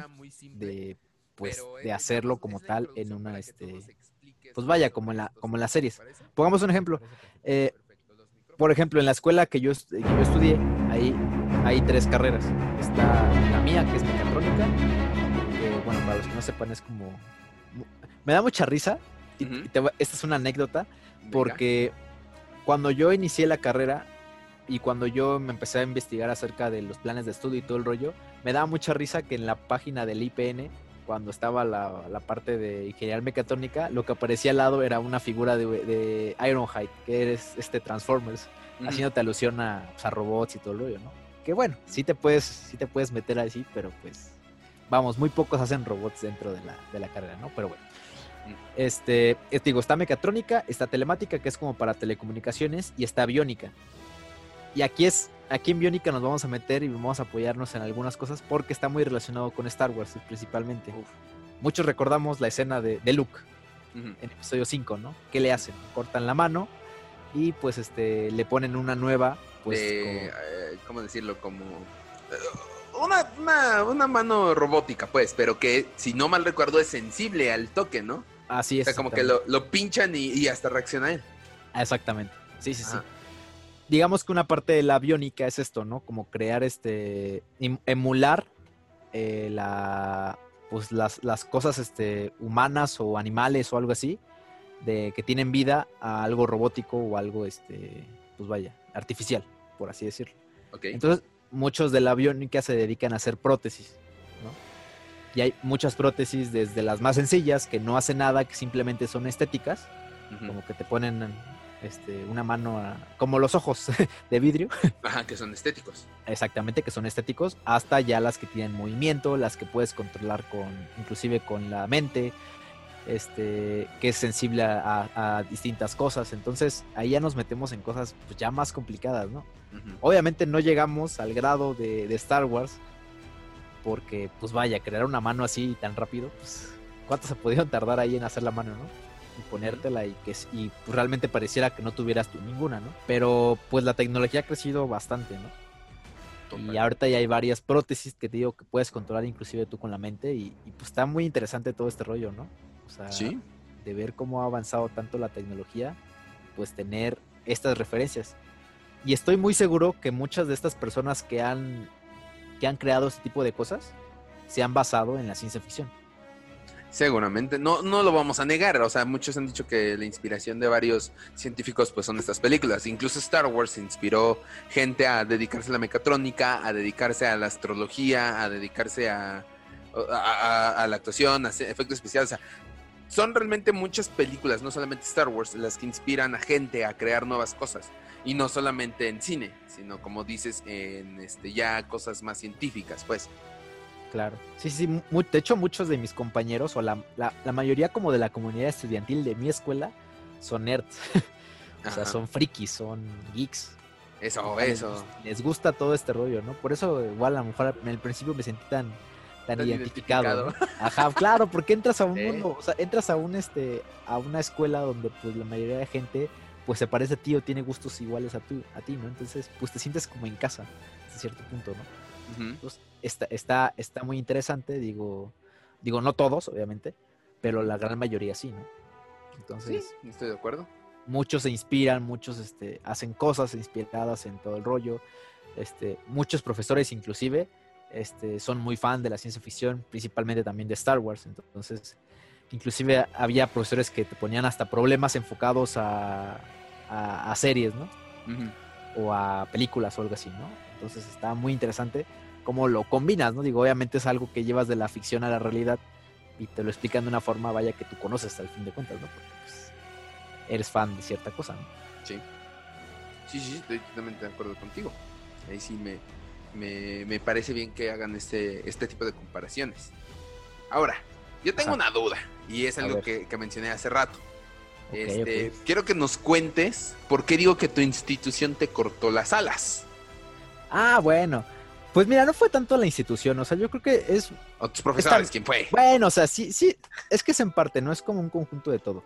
de, pues, de hacerlo como tal en una, este, pues vaya, como en, la, como en las series. Pongamos un ejemplo. Eh, por ejemplo, en la escuela que yo, estudié, ahí hay tres carreras. Está la mía, que es mecatrónica, bueno, para los que no sepan, es como... Me da mucha risa y, Ujú. y te voy- esta es una anécdota, Venga. porque cuando yo inicié la carrera y cuando yo me empecé a investigar acerca de los planes de estudio y todo el rollo, me daba mucha risa que en la página del IPN, cuando estaba la, la parte de ingeniería mecatrónica, lo que aparecía al lado era una figura de, de Ironhide, que es este Transformers, Ujú. haciéndote alusión a, pues, a robots y todo el rollo, ¿no? Que bueno, sí te puedes, sí te puedes meter así, pero pues, vamos, muy pocos hacen robots dentro de la, de la carrera, ¿no? Pero bueno. Este, te digo, está mecatrónica, está telemática, que es como para telecomunicaciones, y está biónica. Y aquí es, aquí en biónica nos vamos a meter y vamos a apoyarnos en algunas cosas porque está muy relacionado con Star Wars principalmente. Muchos recordamos la escena de, de Luke Ujú. en episodio 5, ¿no? ¿Qué le hacen? Cortan la mano y pues este le ponen una nueva, pues de, como- eh, ¿cómo decirlo? Como eh, una, una, una mano robótica, pues, pero que si no mal recuerdo es sensible al toque, ¿no? Así O es. sea, como que lo, lo pinchan y, y hasta reacciona él. Exactamente. Sí, sí, sí. Digamos que una parte de la biónica es esto, ¿no? Como crear este. em- emular eh, la. Pues las, las cosas este, humanas o animales o algo así. De que tienen vida a algo robótico o algo este. Pues vaya, artificial, por así decirlo. Entonces, muchos de la biónica se dedican a hacer prótesis. Y hay muchas prótesis, desde las más sencillas, que no hacen nada, que simplemente son estéticas, como que te ponen este, una mano, a- como los ojos de vidrio, Ajá, que son estéticos. exactamente, que son estéticos, hasta ya las que tienen movimiento, las que puedes controlar con, inclusive con la mente, este, que es sensible a, a- a distintas cosas. Entonces, ahí ya nos metemos en cosas pues, ya más complicadas, ¿no? Obviamente no llegamos al grado de, de Star Wars, porque, pues vaya, crear una mano así tan rápido, pues, ¿cuánto se pudieron tardar ahí en hacer la mano, no? Y ponértela y que y pues, realmente pareciera que no tuvieras tú ninguna, ¿no? Pero pues la tecnología ha crecido bastante, ¿no? Y ahorita ya hay varias prótesis que te digo que puedes controlar inclusive tú con la mente y, y, pues está muy interesante todo este rollo, ¿no? O sea, Sí. de ver cómo ha avanzado tanto la tecnología, pues tener estas referencias. Y estoy muy seguro que muchas de estas personas que han, que han creado este tipo de cosas se han basado en la ciencia ficción. Seguramente, no, no lo vamos a negar, o sea, muchos han dicho que la inspiración de varios científicos pues son estas películas, incluso Star Wars inspiró gente a dedicarse a la mecatrónica, a dedicarse a la astrología, a dedicarse a, la actuación, a efectos especiales, o sea, son realmente muchas películas, no solamente Star Wars, las que inspiran a gente a crear nuevas cosas, y no solamente en cine, sino como dices, en este ya cosas más científicas, pues. Claro. Sí, sí, de hecho muchos de mis compañeros o la, la, mayoría como de la comunidad estudiantil de mi escuela son nerds. o sea, son frikis, son geeks. Eso, eso. Les, gusta todo este rollo, ¿no? Por eso igual a lo mejor en el principio me sentí tan, tan, identificado. Ajá, claro, porque entras a un mundo, o sea, entras a un este, a una escuela donde pues la mayoría de gente pues se parece a ti o tiene gustos iguales a, tu, a ti, ¿no? Entonces, pues te sientes como en casa, hasta cierto punto, ¿no? está, está, está muy interesante, digo, digo, no todos, obviamente, pero la gran mayoría sí, ¿no? Entonces, sí, estoy de acuerdo. Muchos se inspiran, muchos este, hacen cosas inspiradas en todo el rollo. Este, muchos profesores inclusive este, son muy fan de la ciencia ficción, principalmente también de Star Wars. Entonces, inclusive había profesores que te ponían hasta problemas enfocados a, a, series, ¿no? O a películas o algo así, ¿no? Entonces está muy interesante cómo lo combinas, ¿no? Digo, obviamente es algo que llevas de la ficción a la realidad y te lo explican de una forma, vaya, que tú conoces al fin de cuentas, ¿no? Porque pues, eres fan de cierta cosa, ¿no? Sí. Sí, sí, estoy totalmente de acuerdo contigo. Ahí sí me, me, parece bien que hagan este, este tipo de comparaciones. Ahora, yo tengo una duda y es algo que, mencioné hace rato. este, Quiero que nos cuentes por qué digo que tu institución te cortó las alas. Ah, bueno. Pues mira, no fue tanto la institución, o sea, yo creo que es... O tus profesores, ¿quién fue? Bueno, o sea, sí, sí, es que es en parte, no es como un conjunto de todo.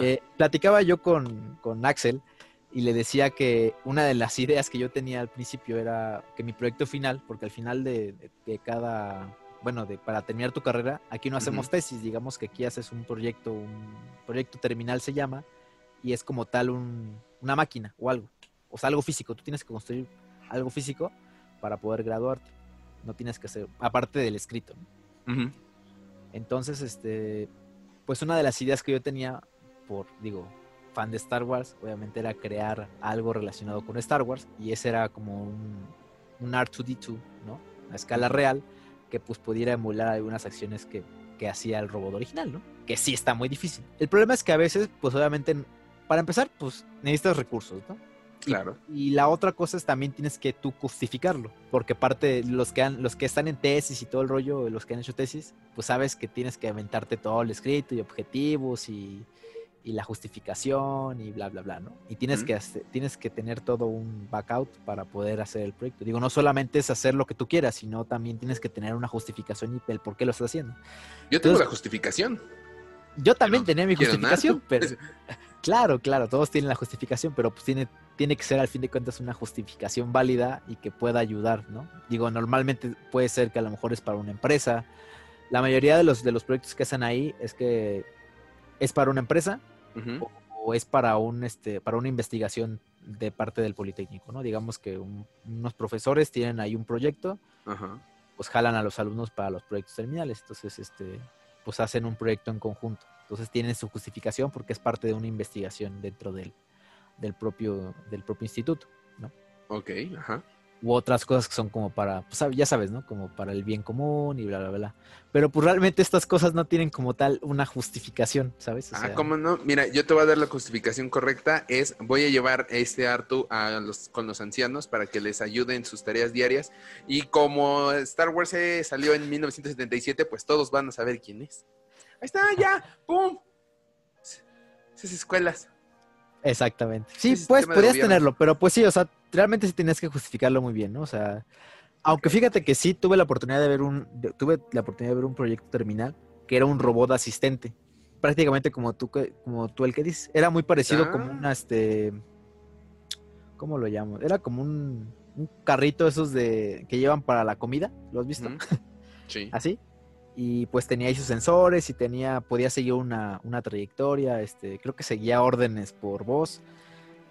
Eh, platicaba yo con, con Axel y le decía que una de las ideas que yo tenía al principio era que mi proyecto final, porque al final de, cada, bueno, de, para terminar tu carrera, aquí no hacemos tesis, digamos que aquí haces un proyecto, un proyecto terminal se llama, y es como tal un, una máquina o algo, o sea, algo físico, tú tienes que construir algo físico para poder graduarte. No tienes que hacer, aparte del escrito. Entonces, este, pues una de las ideas que yo tenía, por, digo, fan de Star Wars, obviamente era crear algo relacionado con Star Wars, y ese era como un, un R2D2, ¿no? A escala real, que pues pudiera emular algunas acciones que, que hacía el robot original, ¿no? Que sí está muy difícil. El problema es que a veces, pues obviamente, para empezar, pues necesitas recursos, ¿no? Claro. Y, la otra cosa es también tienes que tú justificarlo, porque parte los que han, los que están en tesis y todo el rollo, los que han hecho tesis, pues sabes que tienes que aventarte todo el escrito y objetivos y, la justificación y bla bla bla, ¿no? Y tienes que tienes que tener todo un backout para poder hacer el proyecto. Digo, no solamente es hacer lo que tú quieras, sino también tienes que tener una justificación y el por qué lo estás haciendo. Yo tengo la justificación. Yo también tenía mi justificación, pero claro, claro, todos tienen la justificación, pero pues tiene tiene que ser al fin de cuentas una justificación válida y que pueda ayudar, ¿no? Digo, normalmente puede ser que a lo mejor es para una empresa. La mayoría de los, de los proyectos que hacen ahí es que es para una empresa o, es para un este para una investigación de parte del Politécnico, ¿no? Digamos que unos profesores tienen ahí un proyecto, pues jalan a los alumnos para los proyectos terminales, entonces este pues hacen un proyecto en conjunto. Entonces tienen su justificación porque es parte de una investigación dentro del, del propio, del propio instituto, ¿no? Ok, ajá. U otras cosas que son como para, pues ya sabes, ¿no? Como para el bien común y bla, bla, bla. Pero pues realmente estas cosas no tienen como tal una justificación, ¿sabes? ah, ¿cómo no? Mira, yo te voy a dar la justificación correcta. Es, voy a llevar este Artu a los, con los ancianos para que les ayude en sus tareas diarias. Y como Star Wars salió en 1977, pues todos van a saber quién es. Ahí está, ya, ¡pum! Esas escuelas. Exactamente. Sí, pues podrías tenerlo, pero pues sí, o sea, realmente sí tienes que justificarlo muy bien, ¿no? O sea, aunque fíjate que sí tuve la oportunidad de ver un, tuve la oportunidad de ver un proyecto terminal que era un robot asistente, prácticamente como tú, como tú el que dices, era muy parecido como ah. una, este, ¿cómo lo llamo? Era como un, un carrito esos de que llevan para la comida, ¿lo has visto? Sí. Así y pues tenía ahí sus sensores y tenía, podía seguir una, trayectoria, este, creo que seguía órdenes por voz.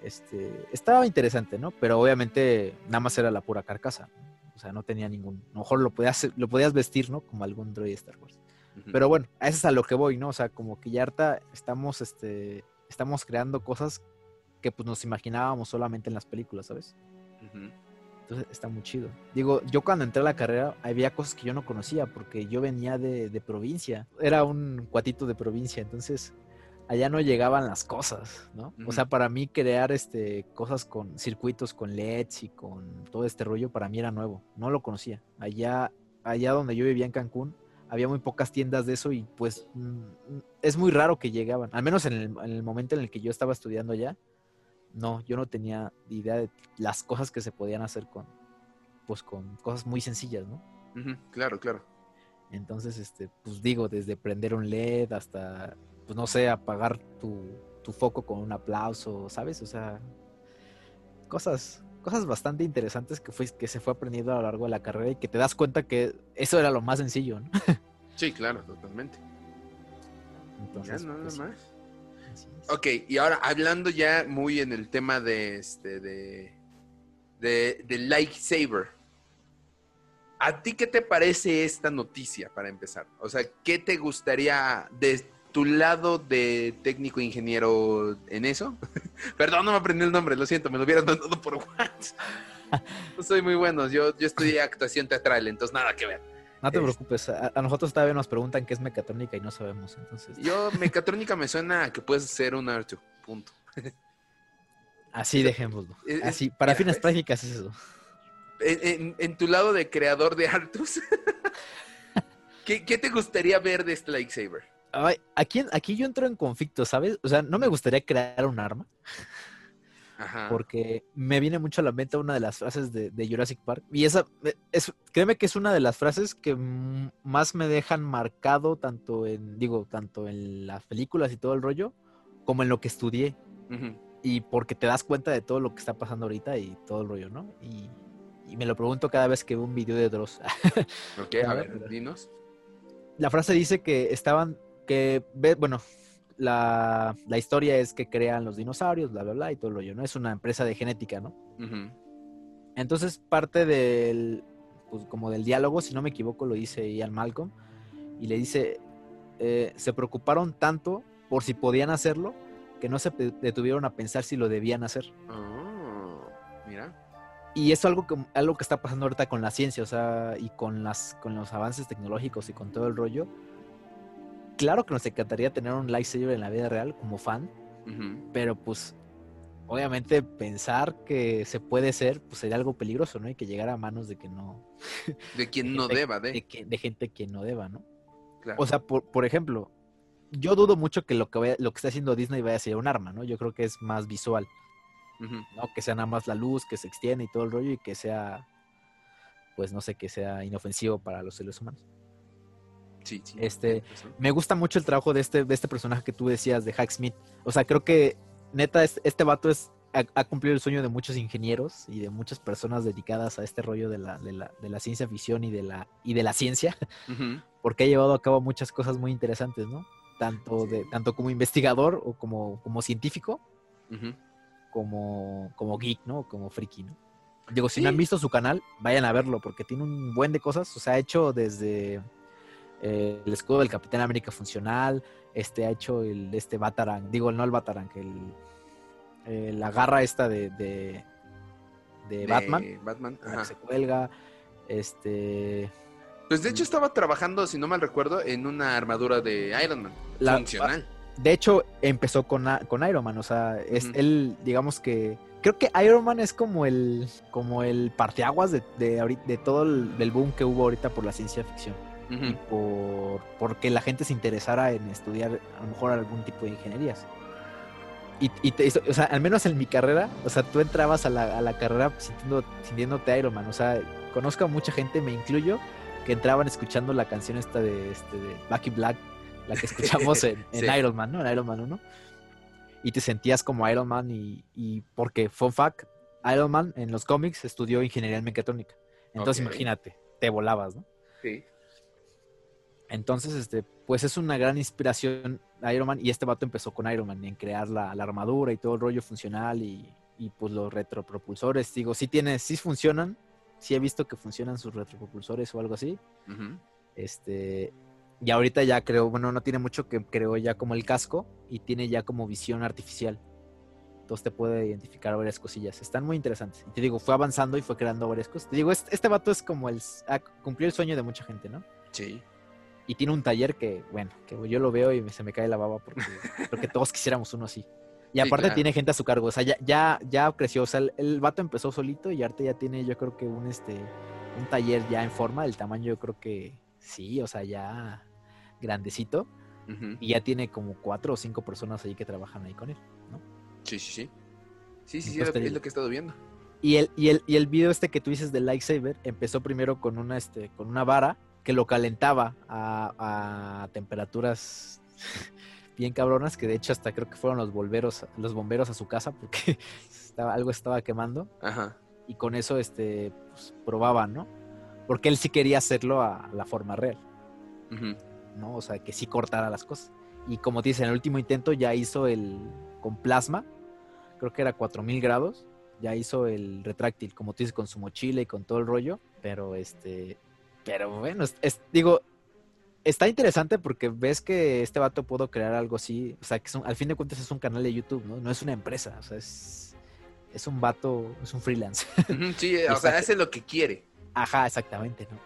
Este, estaba interesante, ¿no? Pero obviamente nada más era la pura carcasa. O sea, no tenía ningún. A lo mejor lo podías, lo podías vestir, ¿no? Como algún droid Star Wars. Ujú. Pero bueno, a eso es a lo que voy, ¿no? O sea, como que ya harta estamos, este, estamos creando cosas que pues nos imaginábamos solamente en las películas, ¿sabes? Ujú. Entonces está muy chido. Digo, yo cuando entré a la carrera había cosas que yo no conocía porque yo venía de, de provincia. Era un cuatito de provincia, entonces allá no llegaban las cosas, ¿no? O sea, para mí crear este cosas con circuitos con LEDs y con todo este rollo para mí era nuevo. No lo conocía. Allá, allá donde yo vivía en Cancún había muy pocas tiendas de eso y pues mm, es muy raro que llegaban. Al menos en el, en el momento en el que yo estaba estudiando allá, no, yo no tenía idea de las cosas que se podían hacer con, pues con cosas muy sencillas, ¿no? Claro, claro. Entonces, este, pues digo, desde prender un LED hasta, pues no sé, apagar tu, tu foco con un aplauso, ¿sabes? O sea, cosas, cosas bastante interesantes que, fue, que se fue aprendiendo a lo largo de la carrera y que te das cuenta que eso era lo más sencillo, ¿no? Sí, claro, totalmente. Entonces, ya, nada pues, más. Ok, y ahora hablando ya muy en el tema de este de de, de lightsaber. ¿A ti qué te parece esta noticia para empezar? O sea, ¿qué te gustaría de tu lado de técnico ingeniero en eso? Perdón, no me aprendí el nombre, lo siento, me lo hubieran mandado por WhatsApp. No soy muy bueno, yo, yo estudié actuación teatral, entonces nada que ver. No te preocupes, a, a nosotros todavía nos preguntan qué es mecatrónica y no sabemos, entonces. Yo, mecatrónica me suena a que puedes ser un R2, punto. Así dejémoslo. Es- es- Así, para mira, fines ¿ves? prácticas es eso. En, en- en tu lado de creador de Artus, ¿qué, qué te gustaría ver de este lightsaber? Aquí, aquí yo entro en conflicto, ¿sabes? O sea, no me gustaría crear un arma, Ajá. porque me viene mucho a la mente una de las frases de, de Jurassic Park. Y esa, eh, es, créeme que es una de las frases que más me dejan marcado, tanto en, digo, tanto en las películas y todo el rollo, como en lo que estudié. Y porque te das cuenta de todo lo que está pasando ahorita y todo el rollo, ¿no? Y, y me lo pregunto cada vez que veo un video de Dross. Ok, A ver, dinos. la frase dice que estaban, que, ve- bueno, la, la historia es que crean los dinosaurios, bla, bla, bla, y todo el rollo, ¿no? Es una empresa de genética, ¿no? Entonces, parte del, pues como del diálogo, si no me equivoco, lo dice Ian Malcolm, y le dice, eh, se preocuparon tanto por si podían hacerlo, que no se detuvieron a pensar si lo debían hacer. Oh, mira. Y eso es algo que, algo que está pasando ahorita con la ciencia, o sea, y con, las, con los avances tecnológicos y con todo el rollo. Claro que nos encantaría tener un lightsaber en la vida real como fan, pero pues obviamente pensar que se puede ser, pues sería algo peligroso, ¿no? Y que llegara a manos de que no, De quien no gente- deba, de. de, que, de gente que no deba, ¿no? Claro. O sea, por, por ejemplo, yo dudo mucho que lo que, vaya- lo que está haciendo Disney vaya a ser un arma, ¿no? Yo creo que es más visual. ¿no? Que sea nada más la luz, que se extienda y todo el rollo y que sea, pues no sé, que sea inofensivo para los seres humanos. Sí, sí. este-. Me gusta mucho el trabajo de este, de este personaje que tú decías, de Hack Smith. O sea, creo que neta, es- este vato es, ha, ha cumplido el sueño de muchos ingenieros y de muchas personas dedicadas a este rollo de la, de la, de la ciencia ficción y de la, y de la ciencia, porque ha llevado a cabo muchas cosas muy interesantes, ¿no? Tanto, de, tanto como investigador o como, como científico, como, como geek, ¿no? Como friki, ¿no? Digo, si no han visto su canal, vayan a verlo porque tiene un buen de cosas. O sea, ha hecho desde eh, el escudo del Capitán América funcional, este ha hecho el este Batarang, digo, no el Batarang, el, eh, la garra esta de, de, de Batman, Batman. ajá. se cuelga, este... Pues de hecho estaba trabajando, si no mal recuerdo, en una armadura de Iron Man. La- funcional. De hecho, empezó con, con Iron Man, o sea, es él, digamos que... Creo que Iron Man es como el, como el parteaguas de, de, de todo el del boom que hubo ahorita por la ciencia ficción. Y por porque la gente se interesara en estudiar a lo mejor algún tipo de ingenierías. Y, y te- o sea, al menos en mi carrera, o sea, tú entrabas a la, a la carrera sintiendo, sintiéndote Iron Man. O sea, conozco a mucha gente, me incluyo, que entraban escuchando la canción esta de, este, de Back in Black, la que escuchamos en, en Sí. Iron Man, ¿no? En Iron Man 1. Y te sentías como Iron Man y, y porque, fun fact, Iron Man en los cómics estudió ingeniería en mecatrónica. Entonces imagínate, te volabas, ¿no? Sí. Entonces, este, pues es una gran inspiración Iron Man y este vato empezó con Iron Man en crear la, la armadura y todo el rollo funcional y, y, pues los retropropulsores. Digo, sí tiene, sí funcionan, sí he visto que funcionan sus retropropulsores o algo así. Este, Y ahorita ya creo, bueno, no tiene mucho que creó ya como el casco y tiene ya como visión artificial. Entonces te puede identificar varias cosillas. Están muy interesantes. Y te digo, fue avanzando y fue creando varias cosas. Te digo, este, este vato es como el... ah, cumplió el sueño de mucha gente, ¿no? Sí. Y tiene un taller que, bueno, que yo lo veo y se me cae la baba porque creo que todos quisiéramos uno así. Y Sí, aparte claro. tiene gente a su cargo, o sea, ya, ya, ya creció, o sea, el, el vato empezó solito y ahorita ya tiene yo creo que un, este, un taller ya en forma, el tamaño yo creo que sí, o sea, ya grandecito y ya tiene como cuatro o cinco personas ahí que trabajan ahí con él, ¿no? Sí, sí, sí. Sí, sí, Entonces es lo, es que he estado viendo. Y el, y el, y el video este que tú dices del lightsaber empezó primero con una, este, con una vara que lo calentaba a, a temperaturas bien cabronas, que de hecho hasta creo que fueron los bomberos, los bomberos a su casa porque estaba, algo estaba quemando Ajá. y con eso este, pues, probaban, ¿no? Porque él sí quería hacerlo a la forma real. ¿no? O sea, que sí cortara las cosas. Y como te dice, en el último intento ya hizo el con plasma, creo que era 4000 grados, ya hizo el retráctil, como tú dices, con su mochila y con todo el rollo, pero este, pero bueno, es, digo, está interesante porque ves que este vato pudo crear algo así, o sea, que es un- al fin de cuentas es un canal de YouTube, ¿no? No es una empresa, o sea, es, es un vato, es un freelance. Sí, o sea, hace lo que quiere. Ajá, exactamente, ¿no?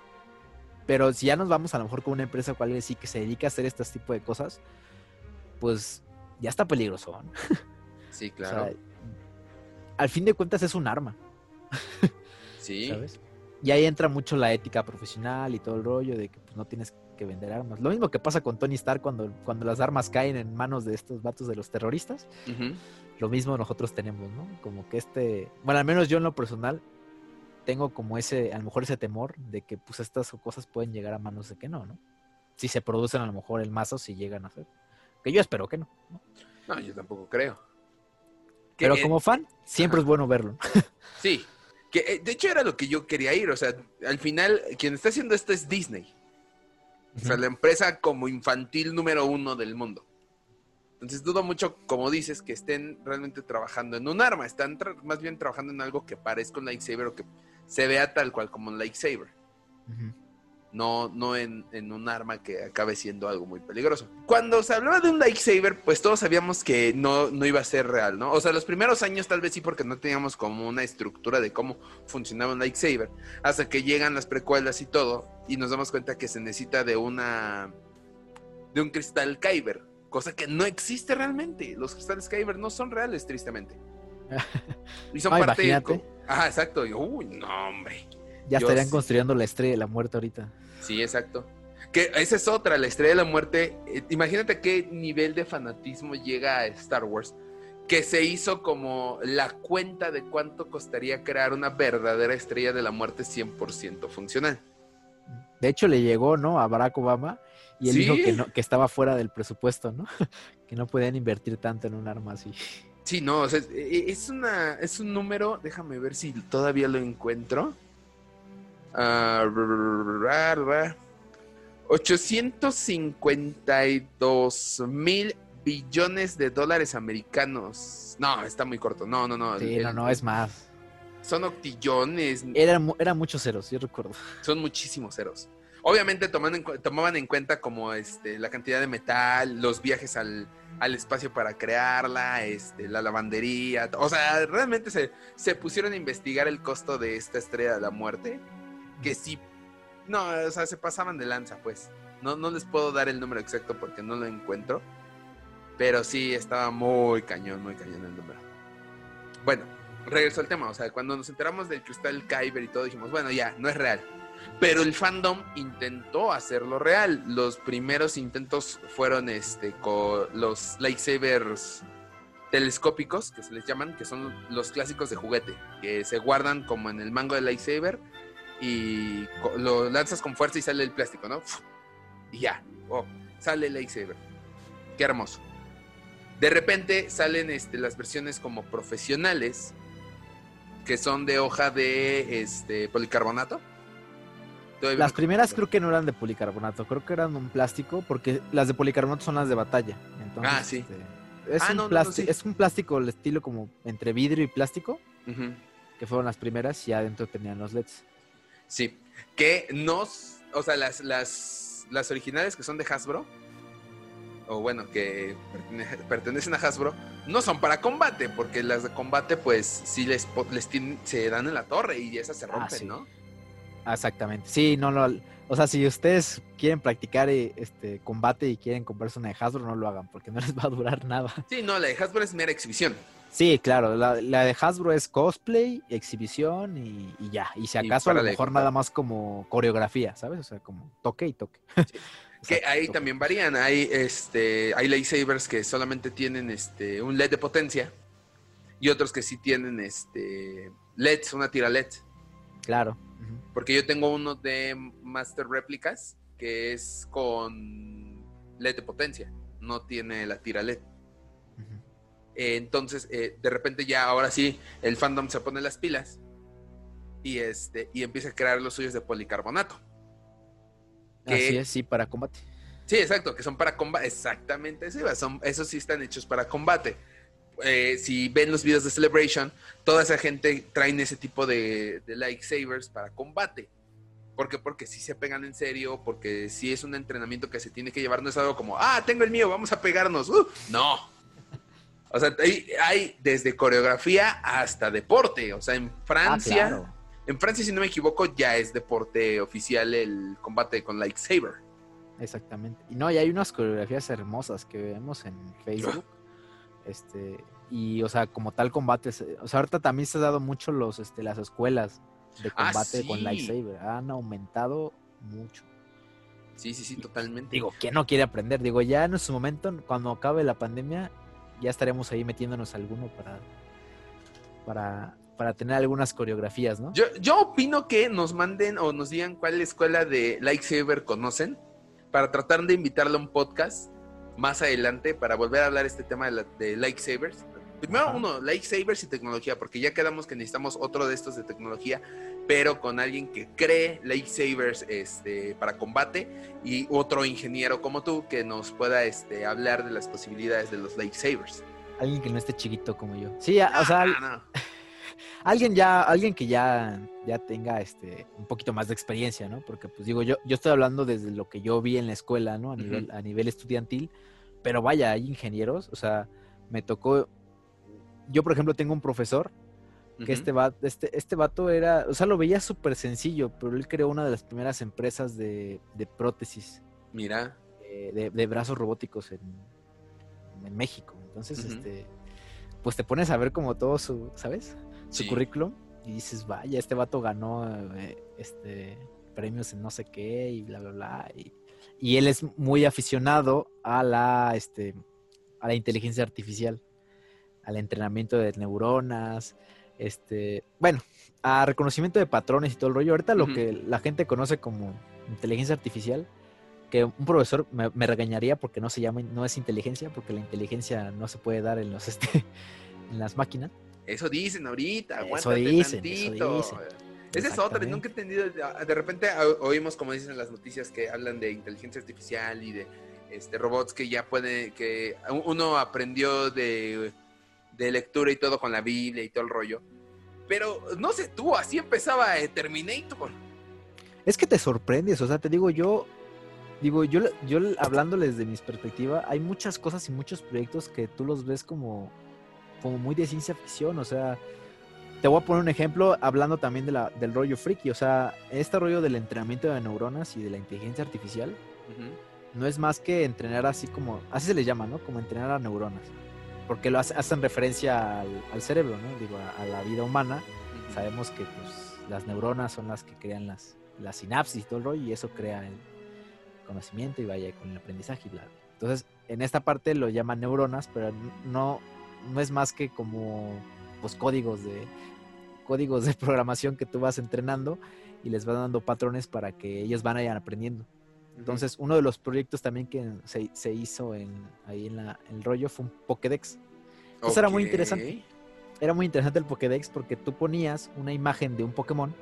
Pero si ya nos vamos a lo mejor con una empresa algo así que se dedica a hacer este tipo de cosas, pues ya está peligroso. ¿no? Sí, O claro. sea, al fin de cuentas es un arma, sí. ¿sabes? Y ahí entra mucho la ética profesional y todo el rollo de que pues, no tienes que vender armas. Lo mismo que pasa con Tony Stark cuando, cuando las armas caen en manos de estos vatos de los terroristas. Lo mismo nosotros tenemos, ¿no? Como que este, bueno, al menos yo en lo personal tengo como ese, a lo mejor ese temor de que pues estas cosas pueden llegar a manos de que no, ¿no? Si se producen a lo mejor el mazo, si llegan a ser. Que yo espero que no. ¿no? No, yo tampoco creo. Pero como fan, siempre ajá. es bueno verlo. Sí. Que, eh, de hecho era lo que yo quería ir. O sea, al final, quien está haciendo esto es Disney. O sea, la empresa como infantil número uno del mundo. Entonces dudo mucho, como dices, que estén realmente trabajando en un arma. Están más bien trabajando en algo que parezca un lightsaber o que se vea tal cual como un lightsaber. Ujú. No, no en, en un arma que acabe siendo algo muy peligroso. Cuando se hablaba de un lightsaber, pues todos sabíamos que no, no iba a ser real, ¿no? O sea, los primeros años tal vez sí porque no teníamos como una estructura de cómo funcionaba un lightsaber. Hasta que llegan las precuelas y todo, y nos damos cuenta que se necesita de una... de un cristal Kyber. Cosa que no existe realmente. Los cristales Kyber no son reales, tristemente. Y son Ah, parte... imagínate. Ajá, exacto. Uy, no, hombre. Ya Yo estarían sí. construyendo la estrella de la muerte ahorita. Sí, exacto. Que esa es otra, la estrella de la muerte. Eh, imagínate qué nivel de fanatismo llega a Star Wars. Que se hizo como la cuenta de cuánto costaría crear una verdadera estrella de la muerte 100% funcional. De hecho, le llegó, ¿no? A Barack Obama y él Sí. dijo que, no, que estaba fuera del presupuesto, ¿no? que no podían invertir tanto en un arma así. Sí, no, o sea, es- es, una, es un número, déjame ver si todavía lo encuentro. Ah, ra, ra, ra. 852 mil billones de dólares americanos. No, está muy corto. No, no, no. Sí, el- no, no, es más. Son octillones, Eran, eran muchos ceros, yo recuerdo. son muchísimos ceros. Obviamente tomando en tomaban en cuenta como este, la cantidad de metal, los viajes al, al espacio para crearla, este, la lavandería. O sea, realmente se, se pusieron a investigar el costo de esta estrella de la muerte. Que sí, no, o sea, se pasaban de lanza, pues. No, no les puedo dar el número exacto porque no lo encuentro. Pero sí, estaba muy cañón, muy cañón el número. Bueno, regreso al tema. O sea, cuando nos enteramos del cristal Kyber y todo, dijimos, bueno, ya, no es real. Pero el fandom intentó hacerlo real. Los primeros intentos fueron este con los lightsabers telescópicos, que se les llaman, que son los clásicos de juguete, que se guardan como en el mango del lightsaber y lo lanzas con fuerza y sale el plástico, ¿no? Y ya, oh, sale el lightsaber. Qué hermoso. De repente salen este, las versiones como profesionales, que son de hoja de este, policarbonato. Las me- primeras creo que no eran de policarbonato, creo que eran un plástico, porque las de policarbonato son las de batalla. Entonces, Ah, sí. este, es, Ah, un no, no, no, plástico, sí. es un plástico el estilo como entre vidrio y plástico, que fueron las primeras y adentro tenían los LEDs. Sí, que nos, o sea, las, las las originales que son de Hasbro, o bueno, que pertenecen a Hasbro, no son para combate, porque las de combate, pues sí les, les se dan en la torre y esas se ah, rompen, ¿no? Exactamente. Sí, no, no. O sea, si ustedes quieren practicar eh, este combate y quieren comprarse una de Hasbro, no lo hagan, porque no les va a durar nada. Sí, no, la de Hasbro es mera exhibición. Sí, claro, la, de Hasbro es cosplay, exhibición y, ya. Y si acaso a lo mejor nada más como coreografía, ¿sabes? O sea, como toque y toque. que ahí también varían. Hay este, hay lightsabers que solamente tienen este un LED de potencia y otros que sí tienen este LEDs, una tira LED. Claro. Porque yo tengo uno de Master Réplicas que es con LED de potencia, no tiene la tira LED. Eh, entonces, eh, de repente ya ahora sí, el fandom se pone las pilas y, este, y empieza a crear los suyos de policarbonato. Así es, sí, para combate. Sí, exacto, que son para combate. Exactamente, son, esos sí están hechos para combate. Eh, si ven los videos de Celebration, toda esa gente traen ese tipo de, de lightsabers para combate. ¿Por qué? Porque si se pegan en serio, porque si es un entrenamiento que se tiene que llevar, no es algo como, ah, tengo el mío, vamos a pegarnos. Uh, no, o sea, hay, desde coreografía hasta deporte. O sea, en Francia, ah, en Francia, si no me equivoco, ya es deporte oficial el combate con lightsaber. Exactamente. Y no, y hay unas coreografías hermosas que vemos en Facebook. este, y o sea, como tal combate, o sea, ahorita también se ha dado mucho los, este, las escuelas de ah, combate con lightsaber. Han aumentado mucho. Sí, sí, sí, totalmente. Digo, ¿quién no quiere aprender? Digo, ya en su momento, cuando acabe la pandemia, ya estaremos ahí metiéndonos alguno para, para, para tener algunas coreografías, ¿no? Yo, yo opino que nos manden o nos digan cuál escuela de lightsaber conocen para tratar de invitarle a un podcast más adelante para volver a hablar este tema de, de lightsabers. Primero uno, lightsabers y tecnología, porque ya quedamos que necesitamos otro de estos de tecnología, pero con alguien que cree lightsabers este, para combate y otro ingeniero como tú que nos pueda este, hablar de las posibilidades de los lightsabers. Alguien que no esté chiquito como yo. Sí, o sea, alguien ya, alguien que ya, ya tenga este un poquito más de experiencia, ¿no? Porque pues digo, yo, yo estoy hablando desde lo que yo vi en la escuela, ¿no? A nivel, a nivel estudiantil, pero vaya, hay ingenieros, o sea, me tocó yo, por ejemplo, tengo un profesor que este, vato, este, este vato era, o sea, lo veía súper sencillo, pero él creó una de las primeras empresas de, prótesis. Mira. Eh, de, brazos robóticos en, en México. Entonces, este, pues te pones a ver como todo su, ¿sabes? Su currículum y dices, vaya, este vato ganó eh, este, premios en no sé qué y bla, bla, bla. Y, y él es muy aficionado a la, este, a la inteligencia artificial al entrenamiento de neuronas, este, bueno, a reconocimiento de patrones y todo el rollo. Ahorita lo que la gente conoce como inteligencia artificial, que un profesor me, regañaría porque no se llama, no es inteligencia, porque la inteligencia no se puede dar en los este, en las máquinas. Eso dicen ahorita, eso dicen, tantito. Eso Esa es otra, nunca he entendido. De repente oímos, como dicen en las noticias, que hablan de inteligencia artificial y de este, robots que ya pueden, que uno aprendió de de lectura y todo con la Biblia y todo el rollo. Pero no sé tú, así empezaba eh, Terminator. Es que te sorprendes, o sea, te digo yo, digo yo, yo hablándoles de mi perspectiva, hay muchas cosas y muchos proyectos que tú los ves como, como muy de ciencia ficción, o sea, te voy a poner un ejemplo hablando también de la, del rollo freaky, o sea, este rollo del entrenamiento de neuronas y de la inteligencia artificial, no es más que entrenar así como, así se le llama, ¿no? Como entrenar a neuronas porque lo hacen referencia al, cerebro, ¿no? Digo, a, la vida humana. Sabemos que pues, las neuronas son las que crean las, las sinapsis y todo el rollo, y eso crea el conocimiento y vaya con el aprendizaje y bla. Entonces, en esta parte lo llaman neuronas, pero no, no es más que como pues, códigos de códigos de programación que tú vas entrenando y les vas dando patrones para que ellos van ir aprendiendo. Entonces, uno de los proyectos también que se, hizo en, ahí en, la, el rollo fue un Pokédex. Eso era muy interesante. Era muy interesante el Pokédex porque tú ponías una imagen de un Pokémon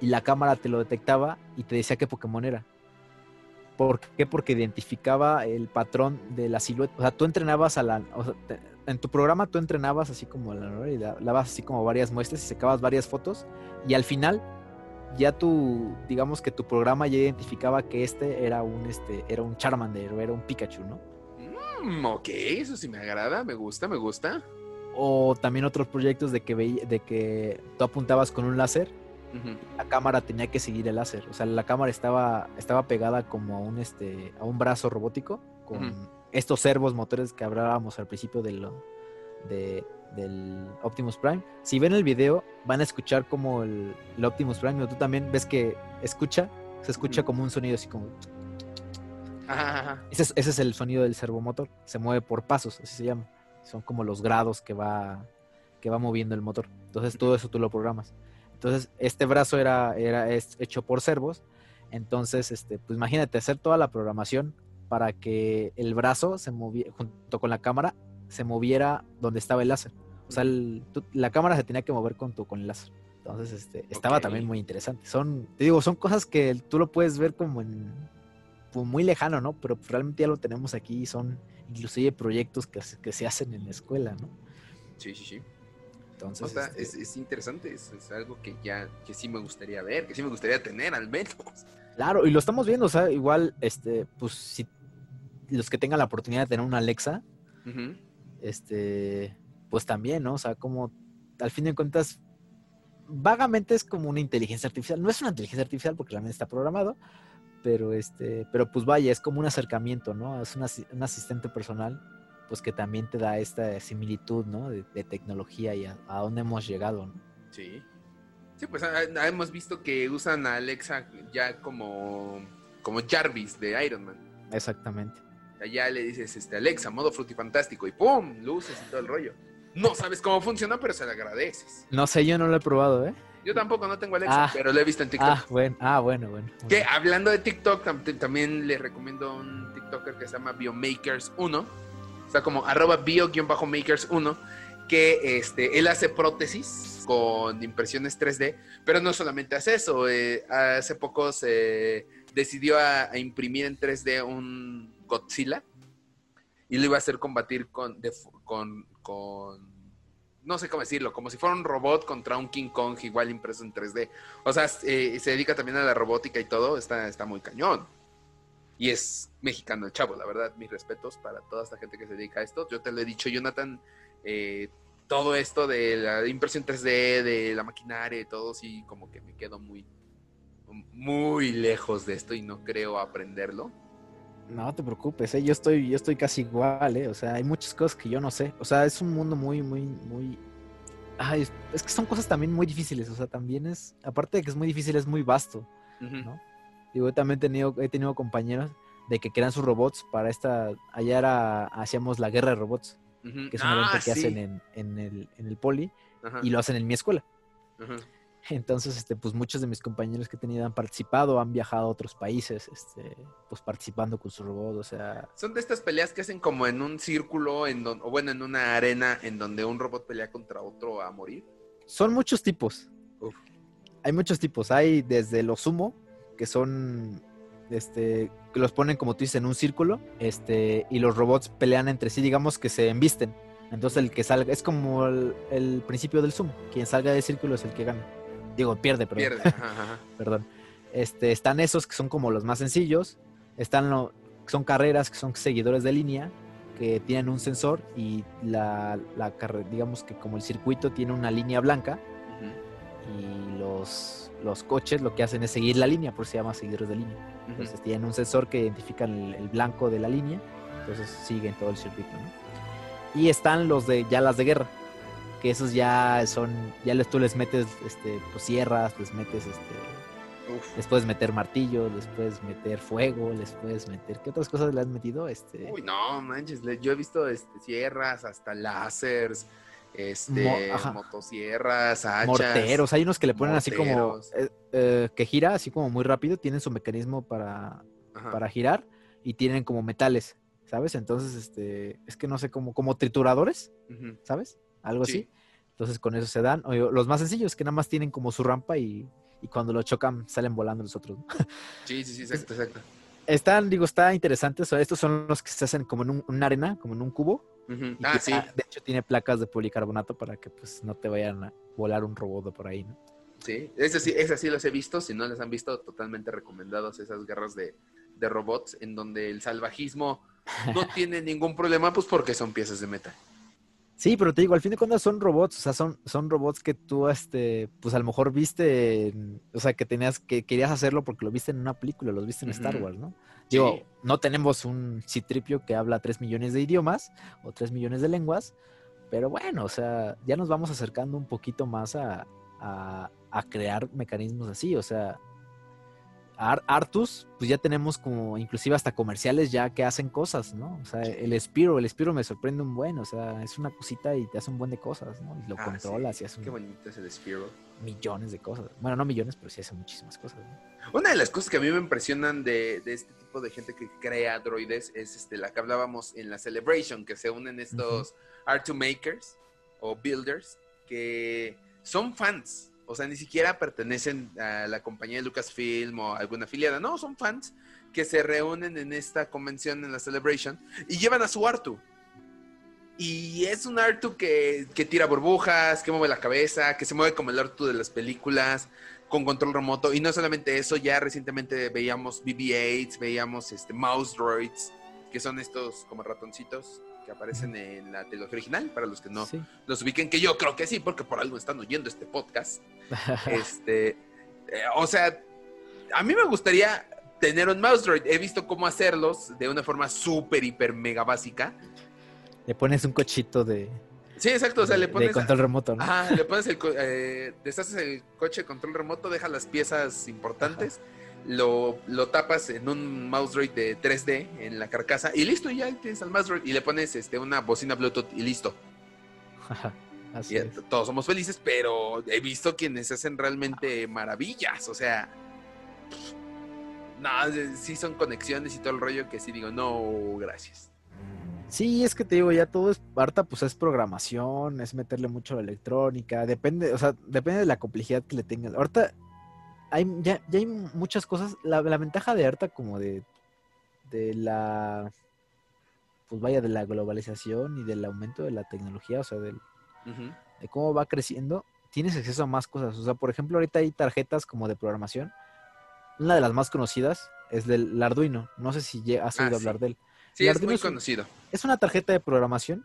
y la cámara te lo detectaba y te decía qué Pokémon era. ¿Por qué? Porque identificaba el patrón de la silueta. O sea, tú entrenabas a la. en tu programa tú entrenabas así como la y dabas así como varias muestras y sacabas varias fotos. Y al final ya tu, digamos que tu programa ya identificaba que este era un, este, era un Charmander o era un Pikachu, ¿no? Mm, ok, eso sí me agrada, me gusta, me gusta. O también otros proyectos de que, veía, de que tú apuntabas con un láser, la cámara tenía que seguir el láser. O sea, la cámara estaba, estaba pegada como a un, este, a un brazo robótico con estos servos motores que hablábamos al principio de lo- de- del Optimus Prime. Si ven el video, van a escuchar como el, el Optimus Prime, o tú también ves que escucha, se escucha como un sonido así como... Ajá, ajá. Ese es, ese es el sonido del servomotor. Se mueve por pasos, así se llama. Son como los grados que va, que va moviendo el motor. Entonces todo eso tú lo programas. Entonces este brazo era, era es hecho por servos. Entonces, este, pues imagínate hacer toda la programación para que el brazo se moviera junto con la cámara se moviera donde estaba el láser. O sea, el- tú- la cámara se tenía que mover con, tu, con el láser. Entonces, este, estaba también muy interesante. Son, te digo, son cosas que tú lo puedes ver como en pues, muy lejano, ¿no? Pero realmente ya lo tenemos aquí y son inclusive proyectos que, se- que se hacen en la escuela, ¿no? Sí, sí, sí. Entonces, O sea, este, es, es interesante, es, es algo que ya, que sí me gustaría ver, que sí me gustaría tener al menos. claro, y lo estamos viendo, o sea, igual, este, pues si los que tengan la oportunidad de tener una Alexa, Ujú. Este, pues también, ¿no? O sea, como al fin de cuentas, vagamente es como una inteligencia artificial. No es una inteligencia artificial porque realmente está programado, pero este, pero pues vaya, es como un acercamiento, ¿no? Es un, asi- un asistente personal, pues que también te da esta similitud, ¿no? De, de tecnología y a, a dónde hemos llegado, ¿no? Sí. Sí, pues ah, ah, hemos visto que usan a Alexa ya como, como Jarvis de Iron Man. Exactamente. Allá le dices, este, Alexa, modo frutifantástico, y ¡pum! Luces y todo el rollo. No sabes cómo funciona, pero se lo agradeces. No sé, yo no lo he probado, ¿eh? Yo tampoco no tengo Alexa, Ah. pero lo he visto en TikTok. Ah, bueno, ah, bueno, bueno. Que hablando de TikTok, tam- también les recomiendo un TikToker que se llama Biomakers1. O sea, como arroba bio-makers1. Que este, él hace prótesis con impresiones 3D. Pero no solamente hace eso. eh, hace poco se decidió a, a imprimir en 3D un Godzilla. Y lo iba a hacer combatir con, con, con no sé cómo decirlo, como si fuera un robot contra un King Kong igual impreso en 3D. O sea, eh, se dedica también a la robótica y todo, está, está muy cañón. Y es mexicano el chavo, la verdad, mis respetos para toda esta gente que se dedica a esto. Yo te lo he dicho, Jonathan, eh, todo esto de la impresión 3D, de la maquinaria y todo, sí, como que me quedo muy, muy lejos de esto y no creo aprenderlo. No te preocupes, ¿eh? yo estoy, yo estoy casi igual, ¿eh? o sea, hay muchas cosas que yo no sé, o sea, es un mundo muy, muy, muy, ay, es, es que son cosas también muy difíciles, o sea, también es, aparte de que es muy difícil, es muy vasto. ¿no? Digo, yo también he tenido, he tenido compañeros de que crean sus robots para esta, allá era, hacíamos la guerra de robots, que es un Ah, evento que sí. hacen en, en el, en el poli, y lo hacen en mi escuela. Entonces, este, pues muchos de mis compañeros que he tenido han participado, han viajado a otros países, este, pues participando con su robot, o sea, Son de estas peleas que hacen como en un círculo, en don- o bueno, en una arena en donde un robot pelea contra otro a morir. Son muchos tipos. Uf. Hay muchos tipos. Hay desde los sumo, que son, este, que los ponen como tú dices en un círculo, este, y los robots pelean entre sí, digamos que se embisten. Entonces el que salga, es como el, el principio del sumo. Quien salga del círculo es el que gana. Digo, pierde, perdón. Pierde. Ajá, ajá. perdón. Este, están esos que son como los más sencillos. Están que son carreras, que son seguidores de línea, que tienen un sensor y la, la digamos que como el circuito tiene una línea blanca y los, los coches lo que hacen es seguir la línea, por eso se llama seguidores de línea. Entonces tienen un sensor que identifica el, el blanco de la línea, entonces siguen todo el circuito, ¿no? Y están los de ya las de guerra, que esos ya son, ya les, tú les metes este, pues, sierras, les metes este, Uf. les puedes meter martillos, les puedes meter fuego, les puedes meter. ¿Qué otras cosas le has metido? Este. Uy, no, manches, yo he visto este, sierras, hasta láseres, este, Mo- motosierras, hachas. morteros. Hay unos que le ponen así como. eh, eh, que gira así como muy rápido. Tienen su mecanismo para, Ajá. para girar y tienen como metales, ¿sabes? Entonces, este. Es que no sé cómo. Como trituradores. ¿sabes? Algo Sí. así. Entonces con eso se dan. O los más sencillos, que nada más tienen como su rampa y, y cuando lo chocan salen volando los otros. Sí, sí, sí, exacto, exacto. Están, digo, está interesante. o sea, estos son los que se hacen como en un- una arena, como en un cubo. Ah, sí, de hecho, tiene placas de policarbonato para que pues no te vayan a volar un robot por ahí, ¿no? Sí, ese sí, ese sí los he visto. Si no les han visto, totalmente recomendados esas guerras de, de robots en donde el salvajismo no tiene ningún problema, pues porque son piezas de metal. Sí, pero te digo, al fin de cuentas son robots, o sea, son, son robots que tú, este, pues a lo mejor viste, o sea, que tenías, que querías hacerlo porque lo viste en una película, los viste en Star. Wars, ¿no? Sí. Digo, no tenemos un citripio que habla tres millones de idiomas o tres millones de lenguas, pero bueno, o sea, ya nos vamos acercando un poquito más a, a- a crear mecanismos así, o sea, Ar- Artus, pues ya tenemos como inclusive hasta comerciales ya que hacen cosas, ¿no? O sea, el Spiro, el Spiro me sorprende un buen, o sea, es una cosita y te hace un buen de cosas, ¿no? Y lo Ah, controlas sí. y hace Qué un- bonito es el Spiro. millones de cosas. Bueno, no millones, pero sí hace muchísimas cosas, ¿no? Una de las cosas que a mí me impresionan de, de este tipo de gente que crea droides es este, la que hablábamos en la Celebration, que se unen estos R2 Makers o Builders, que son fans. O sea, ni siquiera pertenecen a la compañía de Lucasfilm o alguna afiliada. No, son fans que se reúnen en esta convención, en la Celebration, y llevan a su Artu. Y es un Artu que, que tira burbujas, que mueve la cabeza, que se mueve como el Artu de las películas, con control remoto. Y no solamente eso, ya recientemente veíamos BB-8, veíamos este, Mouse Droids, que son estos como ratoncitos que aparecen en la trilogía original, para los que no Sí. los ubiquen, que yo creo que sí, porque por algo están oyendo este podcast. Este, eh, o sea, a mí me gustaría tener un mouse droid. He visto cómo hacerlos de una forma súper, hiper, mega básica. Le pones un cochito de, Sí, exacto. O sea, de- le de pones. control remoto, ¿no? Ajá, le pones el. Eh, deshaces el coche de control remoto, dejas las piezas importantes, lo, lo tapas en un mouse droid de 3D en la carcasa y listo, ya tienes al mouse droid y le pones este, una bocina Bluetooth y listo. Así Y todos somos felices, pero he visto quienes hacen realmente maravillas. O sea, no, sí son conexiones y todo el rollo que sí digo, no, gracias. Sí, es que te digo, ya todo es, harta pues es programación, es meterle mucho a la electrónica, depende, o sea, depende de la complejidad que le tengas. Ahorita hay, ya, ya hay muchas cosas, la, la ventaja de harta como de, de la, pues vaya, de la globalización y del aumento de la tecnología, o sea, del, de cómo va creciendo, tienes acceso a más cosas. O sea, por ejemplo, ahorita hay tarjetas como de programación. Una de las más conocidas es del Arduino. No sé si has Ah, oído sí. hablar de él. Sí, El es Arduino muy es un- conocido. Es una tarjeta de programación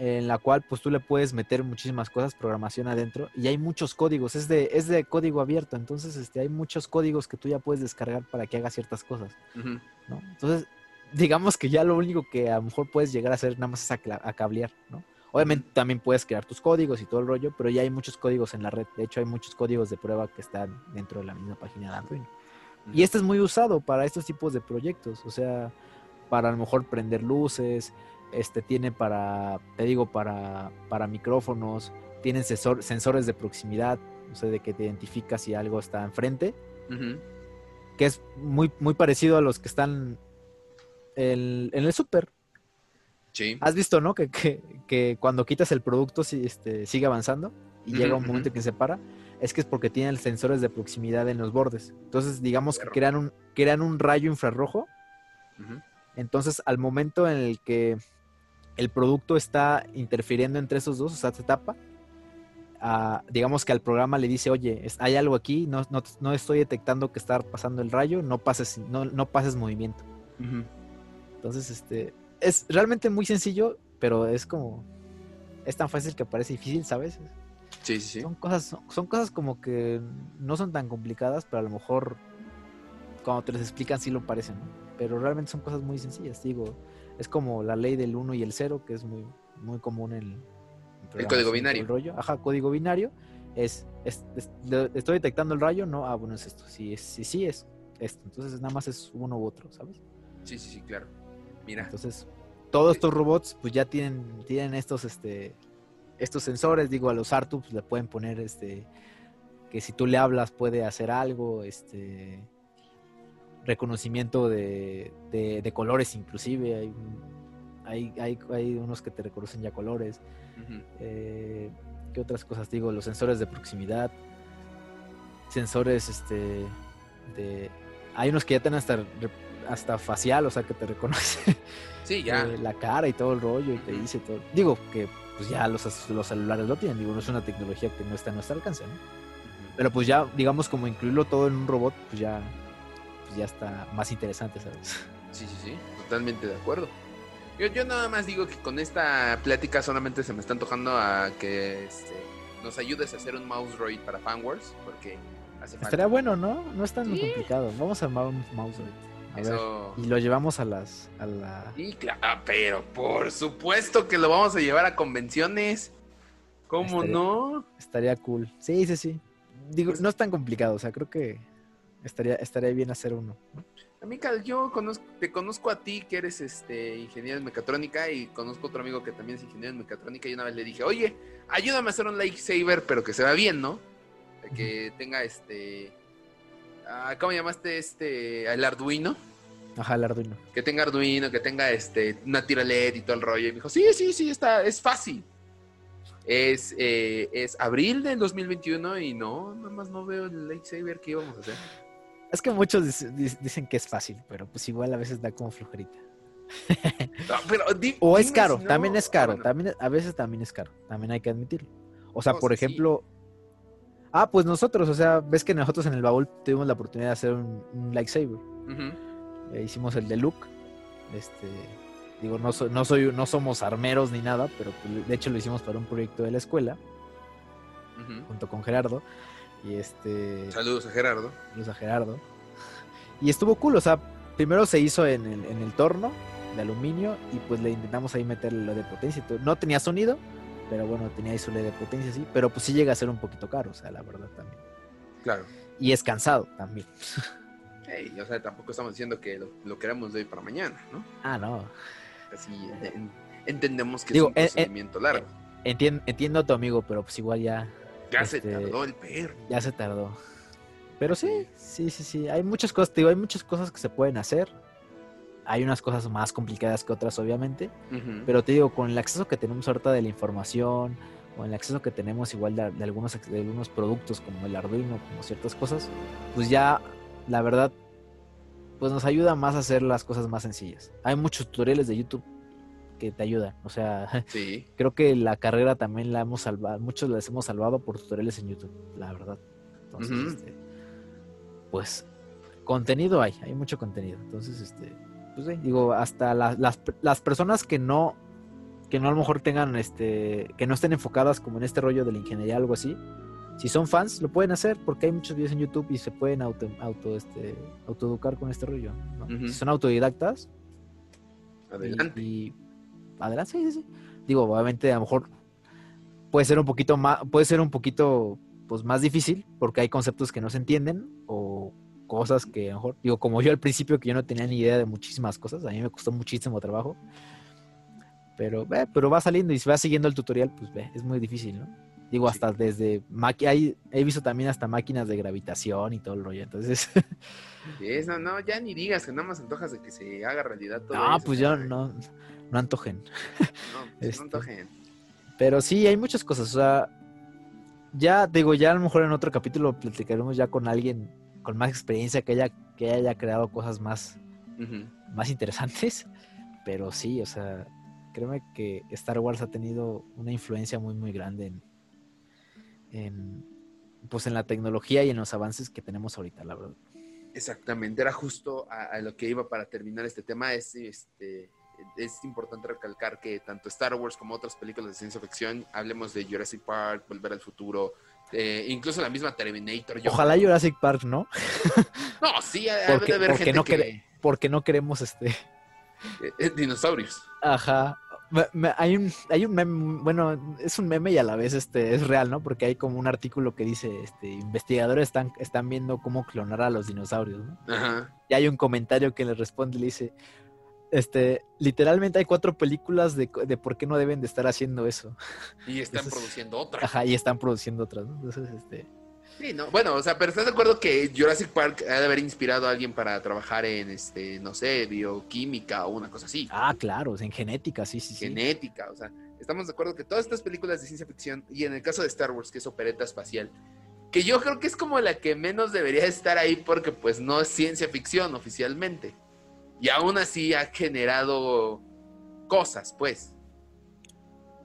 en la cual pues tú le puedes meter muchísimas cosas, programación adentro, y hay muchos códigos, es de, es de código abierto, entonces este, hay muchos códigos que tú ya puedes descargar para que haga ciertas cosas. ¿no? Entonces, digamos que ya lo único que a lo mejor puedes llegar a hacer nada más es a cablear, ¿no? Obviamente también puedes crear tus códigos y todo el rollo, pero ya hay muchos códigos en la red, de hecho hay muchos códigos de prueba que están dentro de la misma página de Arduino. Y este es muy usado para estos tipos de proyectos, o sea, para a lo mejor prender luces, este tiene para, te digo, para, para micrófonos, tienen sensor- sensores de proximidad, o sea, de que te identifica si algo está enfrente, que es muy, muy parecido a los que están en, en el súper. Sí. ¿Has visto, no? Que, que, que cuando quitas el producto si, este, sigue avanzando y llega un momento en que se para. Es que es porque tienen sensores de proximidad en los bordes. Entonces, digamos que crean un, crean un rayo infrarrojo. Entonces, al momento en el que el producto está interfiriendo entre esos dos, o sea, se tapa, ah, digamos que al programa le dice, oye, es- hay algo aquí, no, no, no estoy detectando que está pasando el rayo, no pases, no, no pases movimiento. Entonces, este, es realmente muy sencillo, pero es como, es tan fácil que parece difícil, ¿sabes? Sí, sí, sí. Son cosas, son, son cosas como que no son tan complicadas, pero a lo mejor cuando te las explican sí lo parecen, ¿no? Pero realmente son cosas muy sencillas, digo, es como la ley del 1 y el 0, que es muy, muy común en, y todo binario. el rollo. Ajá, código binario. Es, es- es- le- estoy detectando el rayo, no, ah, bueno, es esto. Si es, si sí es esto. Entonces nada más es uno u otro, ¿sabes? Sí, sí, sí, claro. Mira. Entonces, todos estos robots, pues ya tienen, tienen estos, este, estos sensores, digo, a los Artu pues, le pueden poner este que si tú le hablas puede hacer algo, este reconocimiento de, de- de colores inclusive, hay, hay, hay, hay unos que te reconocen ya colores. Eh, ¿Qué otras cosas digo? Los sensores de proximidad, sensores, este, de... Hay unos que ya tienen hasta, hasta facial, o sea, que te reconoce Sí, ya. eh, la cara y todo el rollo y te dice todo. Digo que pues ya los, los celulares lo tienen, digo, no es una tecnología que no está a nuestro alcance, ¿no? Pero pues ya, digamos, como incluirlo todo en un robot, pues ya, pues ya está más interesante, ¿sabes? Sí, sí, sí, totalmente de acuerdo. Yo, yo nada más digo que con esta plática solamente se me está antojando a que este, nos ayudes a hacer un mouse droid para fanwars, porque hace falta. Estaría bueno, ¿no? No es tan Sí. complicado. Vamos a armar un mouse droid. A ver. Y lo llevamos a las, a la... Sí, claro, pero por supuesto que lo vamos a llevar a convenciones. ¿Cómo Estaría- no? Estaría cool. Sí, sí, sí. Digo, Pues- no es tan complicado, o sea, creo que estaría, estaría bien hacer uno. ¿no? Amiga, yo conozco, te conozco a ti que eres este ingeniero en mecatrónica y conozco otro amigo que también es ingeniero en mecatrónica y una vez le dije, oye, ayúdame a hacer un lightsaber, pero que se vea bien, ¿no? Que tenga este... ah, ¿Cómo llamaste este? El Arduino. Ajá, el Arduino. Que tenga Arduino, que tenga este una tira LED y todo el rollo. Y me dijo, sí, sí, sí, está, es fácil. Es, eh, es abril del 2021 y no, nada más no veo el lightsaber que íbamos a hacer. Es que muchos dic- dic- dicen que es fácil, pero pues igual a veces da como flojerita. No, pero di- O es caro, no- también es caro, bueno, también a veces también es caro, también hay que admitirlo. O sea, No, por sí, ejemplo, ah, pues nosotros, o sea, ves que nosotros en el baúl tuvimos la oportunidad de hacer un, un lightsaber. Eh, hicimos el de Luke. Este, digo, no, so- no soy, no somos armeros ni nada, pero pues, de hecho lo hicimos para un proyecto de la escuela junto con Gerardo y este, Saludos a Gerardo. saludos a Gerardo. Y estuvo cool, o sea, primero se hizo en el, en el torno de aluminio y pues le intentamos ahí meterle lo de potencia. No tenía sonido, pero bueno, tenía ahí su LED de potencia, sí, pero pues sí llega a ser un poquito caro, o sea, la verdad también. Claro. Y es cansado también. Ey, o sea, tampoco estamos diciendo que lo, lo queremos de hoy para mañana, ¿no? Ah, no. Así en- entendemos que Digo, es un eh, procedimiento largo. Entien- entiendo a tu amigo, pero pues igual ya, Ya se este, tardó el perro. ya se tardó. Pero sí, sí, sí, sí. Hay muchas cosas, te digo, hay muchas cosas que se pueden hacer. Hay unas cosas más complicadas que otras, obviamente. Pero te digo, con el acceso que tenemos ahorita de la información, o el acceso que tenemos igual de, de algunos, de algunos productos como el Arduino, como ciertas cosas, pues ya, la verdad, pues nos ayuda más a hacer las cosas más sencillas. Hay muchos tutoriales de YouTube que te ayudan. O sea, Sí. creo que la carrera también la hemos salvado, muchos las hemos salvado por tutoriales en YouTube, la verdad. Entonces, este, pues, contenido hay, hay mucho contenido. Entonces, este, pues sí, digo, hasta la- las, las personas que no, que no a lo mejor tengan, este, que no estén enfocadas como en este rollo de la ingeniería, algo así, si son fans, lo pueden hacer porque hay muchos videos en YouTube y se pueden auto, auto este, autoeducar con este rollo. Si son autodidactas, y- Adelante. Y, adelante, sí, sí, sí. Digo, obviamente a lo mejor puede ser un poquito más, puede ser un poquito pues más difícil porque hay conceptos que no se entienden o cosas que a lo mejor, digo, como yo al principio que yo no tenía ni idea de muchísimas cosas, a mí me costó muchísimo trabajo. Pero, ve, pero va saliendo y si va siguiendo el tutorial, pues ve, es muy difícil, ¿no? Digo, Sí. hasta desde maqui- hay, he visto también hasta máquinas de gravitación y todo el rollo. Entonces, Sí, es- no, no, ya ni digas que nada más antojas de que se haga realidad todo no, eso, pues ya caray. no, no antojen. No, pues este, no antojen. Pero sí, hay muchas cosas. O sea, ya digo, ya a lo mejor en otro capítulo platicaremos ya con alguien con más experiencia que haya, que haya creado cosas más, más interesantes. Pero sí, o sea, créeme que Star Wars ha tenido una influencia muy, muy grande en, en pues en la tecnología y en los avances que tenemos ahorita, la verdad. Exactamente, era justo a, a lo que iba para terminar este tema. Es, este, es importante recalcar que tanto Star Wars como otras películas de ciencia ficción, hablemos de Jurassic Park, Volver al Futuro, eh, incluso la misma Terminator. yo- Ojalá Jurassic Park, ¿no? No, sí, ha- Porque- haber porque gente no que... Porque no queremos este. eh, eh, dinosaurios. Ajá. Me- hay un, hay un meme, bueno, es un meme y a la vez este es real, ¿no? Porque hay como un artículo que dice, este, investigadores están, están viendo cómo clonar a los dinosaurios, ¿no? Ajá. Y hay un comentario que le responde y le dice, este, literalmente hay cuatro películas de, de por qué no deben de estar haciendo eso. Y están produciendo otra. Ajá, y están produciendo otras, ¿no? Entonces, este, Sí, no, bueno, o sea, pero ¿estás de acuerdo que Jurassic Park ha de haber inspirado a alguien para trabajar en, este, no sé, bioquímica o una cosa así? ah, claro, en genética, sí, sí, sí. genética, o sea, estamos de acuerdo que todas estas películas de ciencia ficción, y en el caso de Star Wars, que es opereta espacial, que yo creo que es como la que menos debería estar ahí porque pues no es ciencia ficción oficialmente. Y aún así ha generado cosas, pues.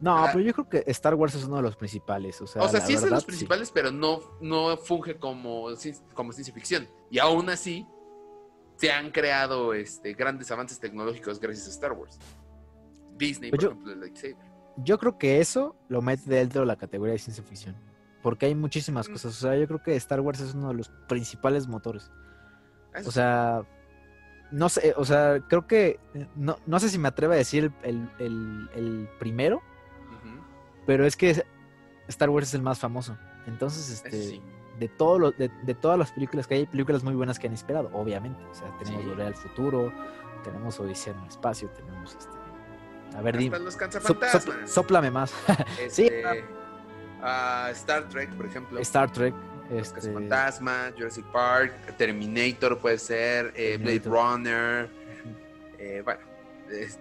No, Ah. pero yo creo que Star Wars es uno de los principales. O sea, O sea, sí es de verdad, los sí. principales, pero no, no funge como, como ciencia ficción. Y aún así, se han creado este, grandes avances tecnológicos gracias a Star Wars. Disney, por Pues yo- ejemplo, el lightsaber. Yo creo que eso lo mete dentro de la categoría de ciencia ficción. Porque hay muchísimas Mm. cosas. O sea, yo creo que Star Wars es uno de los principales motores. Eso O sea, no sé, o sea, creo que, eh, no, no sé si me atrevo a decir el, el- el primero, pero es que Star Wars es el más famoso. Entonces, este, sí. de, todo lo- de, de todas las películas que hay, hay películas muy buenas que han inspirado, obviamente. O sea, tenemos Sí. Volver al Futuro, tenemos Odisea en el espacio, tenemos este... A ver, dime. Los sóplame más. sí, Este, Star Trek, por ejemplo. Star Trek. Este, Cazafantasmas, Jurassic Park, Terminator puede ser, eh, Blade. Runner, eh, bueno,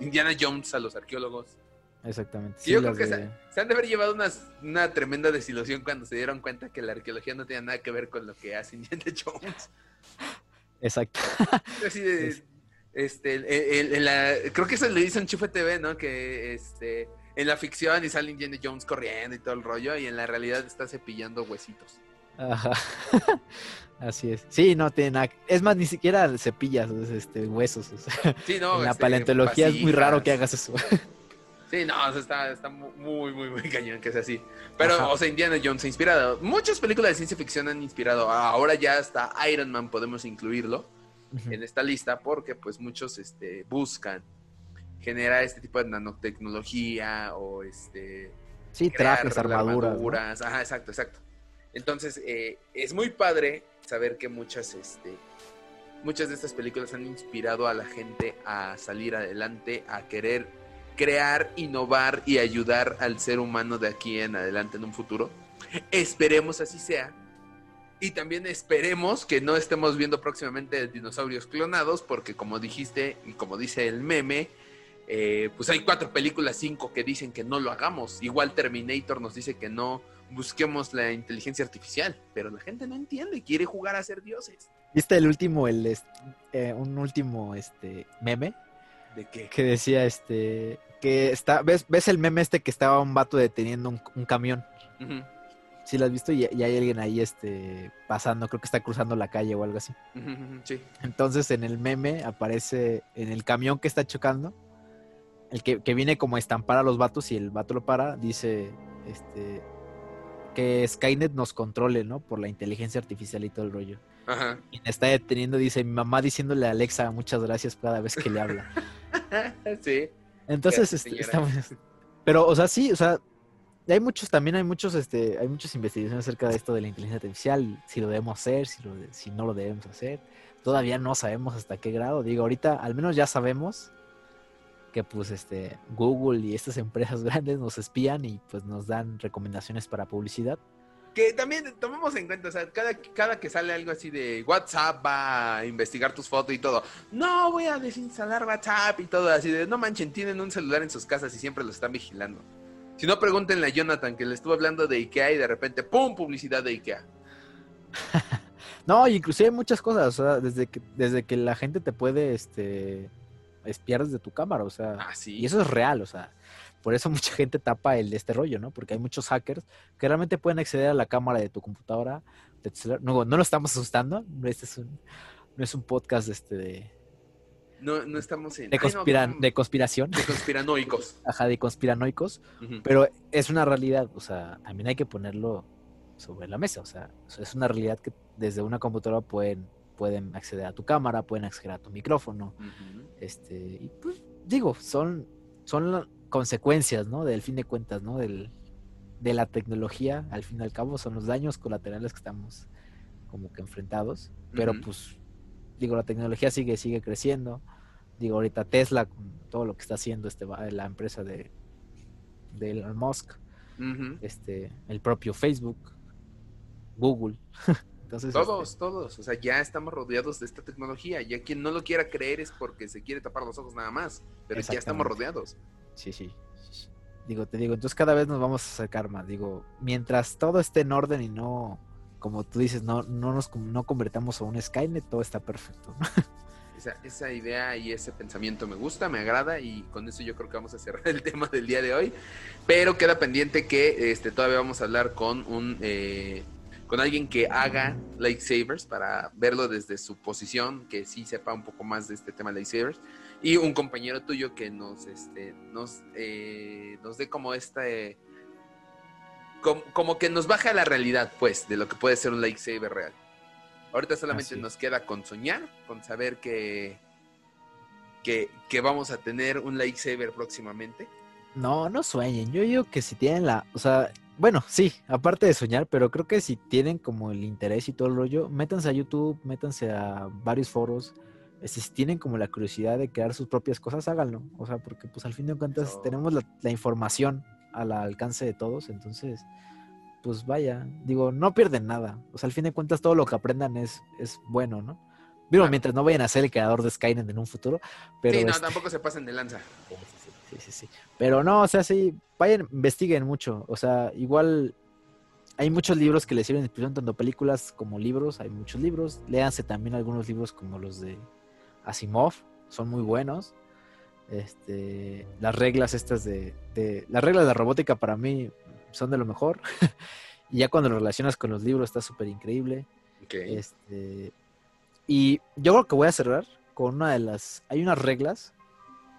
Indiana Jones a los arqueólogos. Exactamente. Sí, yo creo que de- se, se han de haber llevado unas- una tremenda desilusión cuando se dieron cuenta que la arqueología no tenía nada que ver con lo que hace Indiana Jones. Exacto. Así de, Es- este, el- el- el- la- creo que eso le dice en Chufe TV, ¿no? Que este, en la ficción y sale Indiana Jones corriendo y todo el rollo, y en la realidad está cepillando huesitos. Ajá. Así es. Sí, no tiene nada. Es más, ni siquiera cepillas es, este, huesos. o sea, Sí, no, en la este, paleontología es muy raro que hagas eso. Sí, no, o sea, está, está mu- muy, muy, muy cañón que es así. Pero, Ajá. o sea, Indiana Jones ha inspirado. Muchas películas de ciencia ficción han inspirado. Ahora ya hasta Iron Man podemos incluirlo en esta lista porque pues muchos este, buscan generar este tipo de nanotecnología o este Sí, trajes, armaduras. ¿no? armaduras. Ajá, exacto, exacto. Entonces, eh, es muy padre saber que muchas, este, muchas de estas películas han inspirado a la gente a salir adelante, a querer crear, innovar y ayudar al ser humano de aquí en adelante en un futuro. Esperemos así sea. Y también esperemos que no estemos viendo próximamente dinosaurios clonados, porque como dijiste y como dice el meme, eh, pues hay cuatro películas, cinco que dicen que no lo hagamos. Igual Terminator nos dice que no busquemos la inteligencia artificial, pero la gente no entiende, quiere jugar a ser dioses. ¿Viste el último, el eh, un último este meme? ¿De qué? Que decía este. Que está. ¿Ves, ves el meme este que estaba un vato deteniendo un, un camión? Ujú, Sí, lo has visto y, y hay alguien ahí este pasando, creo que está cruzando la calle o algo así. Sí. Entonces en el meme aparece en el camión que está chocando, el que, que viene como a estampar a los vatos y el vato lo para, dice este que Skynet nos controle, ¿no? Por la inteligencia artificial y todo el rollo. Ajá. Y me está deteniendo, dice mi mamá diciéndole a Alexa muchas gracias cada vez que le habla. sí. Entonces, este, estamos- pero, o sea, sí, o sea, hay muchos, también hay muchos, este, hay muchas investigaciones acerca de esto de la inteligencia artificial, si lo debemos hacer, si, lo si no lo debemos hacer. Todavía no sabemos hasta qué grado. Digo, ahorita al menos ya sabemos que pues este Google y estas empresas grandes nos espían y pues nos dan recomendaciones para publicidad. Que también tomemos en cuenta, o sea, cada, cada que sale algo así de WhatsApp va a investigar tus fotos y todo. No voy a desinstalar WhatsApp y todo, así de no manchen, tienen un celular en sus casas y siempre lo están vigilando. Si no, pregúntenle a Jonathan que le estuvo hablando de IKEA y de repente, ¡pum! publicidad de IKEA. No, y inclusive hay muchas cosas, o sea, desde que, desde que la gente te puede este espiar desde tu cámara, o sea, Ah, sí. y eso es real, o sea, por eso mucha gente tapa el este rollo, ¿no? Porque hay muchos hackers que realmente pueden acceder a la cámara de tu computadora, de tu celular. No, no lo estamos asustando, este es un, no es un podcast este de, No, no estamos en... de, Ay, no, conspira- de conspiración, de conspiranoicos. ajá, de conspiranoicos, pero es una realidad, o sea, también hay que ponerlo sobre la mesa, o sea, es una realidad que desde una computadora pueden, pueden acceder a tu cámara, pueden acceder a tu micrófono, este, y pues digo, son, son consecuencias, ¿no? Del fin de cuentas, ¿no? Del, de la tecnología, al fin y al cabo, son los daños colaterales que estamos como que enfrentados, pero pues, digo, la tecnología sigue, sigue creciendo, digo, ahorita Tesla, con todo lo que está haciendo este, la empresa de, de Elon Musk, este, el propio Facebook, Google, entonces... Todos, este, todos. O sea, ya estamos rodeados de esta tecnología. Ya quien no lo quiera creer es porque se quiere tapar los ojos nada más. Pero ya estamos rodeados. Sí, sí. Digo, te digo, entonces cada vez nos vamos a acercar más. Digo, mientras todo esté en orden y no, como tú dices, no, no nos no convertamos a un Skynet, todo está perfecto. ¿no? Esa, esa, idea y ese pensamiento me gusta, me agrada y con eso yo creo que vamos a cerrar el tema del día de hoy. Pero queda pendiente que este, todavía vamos a hablar con un eh, con alguien que haga lightsabers para verlo desde su posición, que sí sepa un poco más de este tema de lightsabers y un compañero tuyo que nos este nos eh, nos dé como este como, que nos baja la realidad pues de lo que puede ser un lightsaber real. Ahorita solamente nos queda con soñar, con saber que, que, que vamos a tener un lightsaber próximamente. No, no sueñen. Yo digo que si tienen la, o sea, bueno, sí, aparte de soñar, pero creo que si tienen como el interés y todo el rollo, métanse a YouTube, métanse a varios foros. Este, si tienen como la curiosidad de crear sus propias cosas, háganlo. O sea, porque pues al fin de cuentas tenemos la, la, información al alcance de todos, entonces, pues vaya, digo, no pierden nada. O sea, al fin de cuentas todo lo que aprendan es, es bueno, ¿no? Digo, mientras no vayan a ser el creador de Skynet en un futuro. Pero sí, no, este tampoco se pasen de lanza. Sí, sí, sí. Pero no, o sea, sí, vayan, investiguen mucho. O sea, igual hay muchos libros que les sirven de inspiración, tanto películas como libros. Hay muchos libros. Léanse también algunos libros como los de Asimov, son muy buenos. Este, las reglas estas de, de, las reglas de la robótica para mí son de lo mejor. y ya cuando lo relacionas con los libros está súper increíble. Okay. Este, y yo creo que voy a cerrar con una de las, hay unas reglas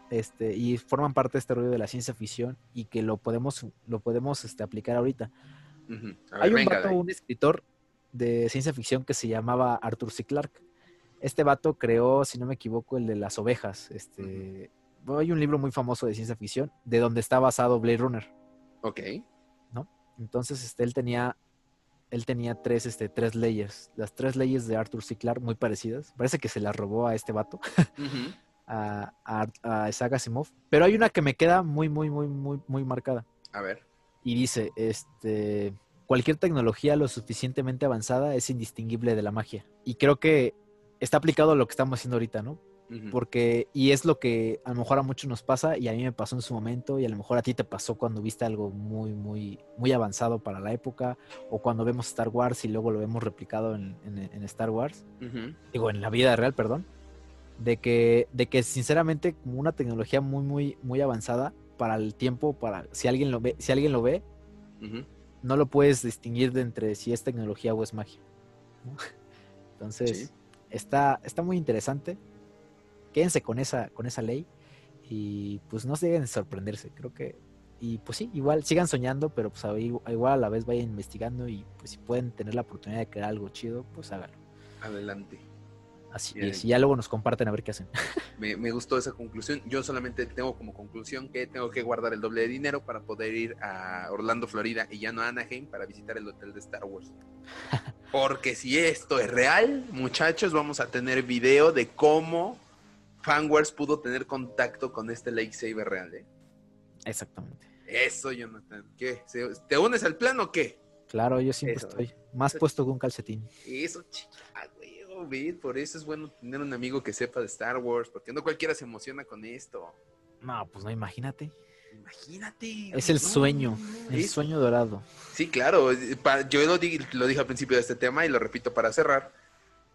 este, y forman parte de este rollo de la ciencia ficción y que lo podemos, lo podemos este, aplicar ahorita. Uh -huh. ver, Hay un vato, un escritor de ciencia ficción que se llamaba Arthur C. Clarke. Este vato creó, si no me equivoco, el de las ovejas. Este, uh -huh. Hay un libro muy famoso de ciencia ficción de donde está basado Blade Runner. Ok. ¿No? Entonces, este, él tenía él tenía tres, este, tres leyes. Las tres leyes de Arthur C. Clarke muy parecidas. Parece que se las robó a este vato. Uh -huh. A, a, a Isaac Asimov. Pero hay una que me queda muy, muy, muy, muy, muy marcada. A ver. Y dice, este, cualquier tecnología lo suficientemente avanzada es indistinguible de la magia. Y creo que está aplicado a lo que estamos haciendo ahorita, ¿no? Uh -huh. Porque, y es lo que a lo mejor a muchos nos pasa y a mí me pasó en su momento y a lo mejor a ti te pasó cuando viste algo muy, muy, muy avanzado para la época o cuando vemos Star Wars y luego lo vemos replicado en, en, en Star Wars. Uh -huh. Digo, en la vida real, perdón de que, de que sinceramente como una tecnología muy, muy, muy avanzada para el tiempo, para si alguien lo ve, si alguien lo ve, uh -huh. no lo puedes distinguir de entre si es tecnología o es magia. ¿no? Entonces, sí. está, está muy interesante. Quédense con esa, con esa ley y pues no se dejen de sorprenderse. Creo que, y pues sí, igual sigan soñando, pero pues igual a la vez vayan investigando y pues si pueden tener la oportunidad de crear algo chido, pues háganlo. Adelante. Así Bien. es, y ya luego nos comparten a ver qué hacen. Me, me, gustó esa conclusión. Yo solamente tengo como conclusión que tengo que guardar el doble de dinero para poder ir a Orlando, Florida y ya no a Anaheim para visitar el hotel de Star Wars. Porque si esto es real, muchachos, vamos a tener video de cómo Fanwars pudo tener contacto con este lightsaber real. ¿eh? Exactamente. Eso, Jonathan. ¿Qué? ¿Te unes al plan o qué? Claro, yo siempre Eso, estoy más Eso, puesto que un calcetín. Eso, chica, güey por eso es bueno tener un amigo que sepa de Star Wars, porque no cualquiera se emociona con esto. No, pues no, imagínate. Imagínate. Es el sueño, el ¿Es? sueño dorado. Sí, claro. Yo lo dije, lo dije al principio de este tema y lo repito para cerrar.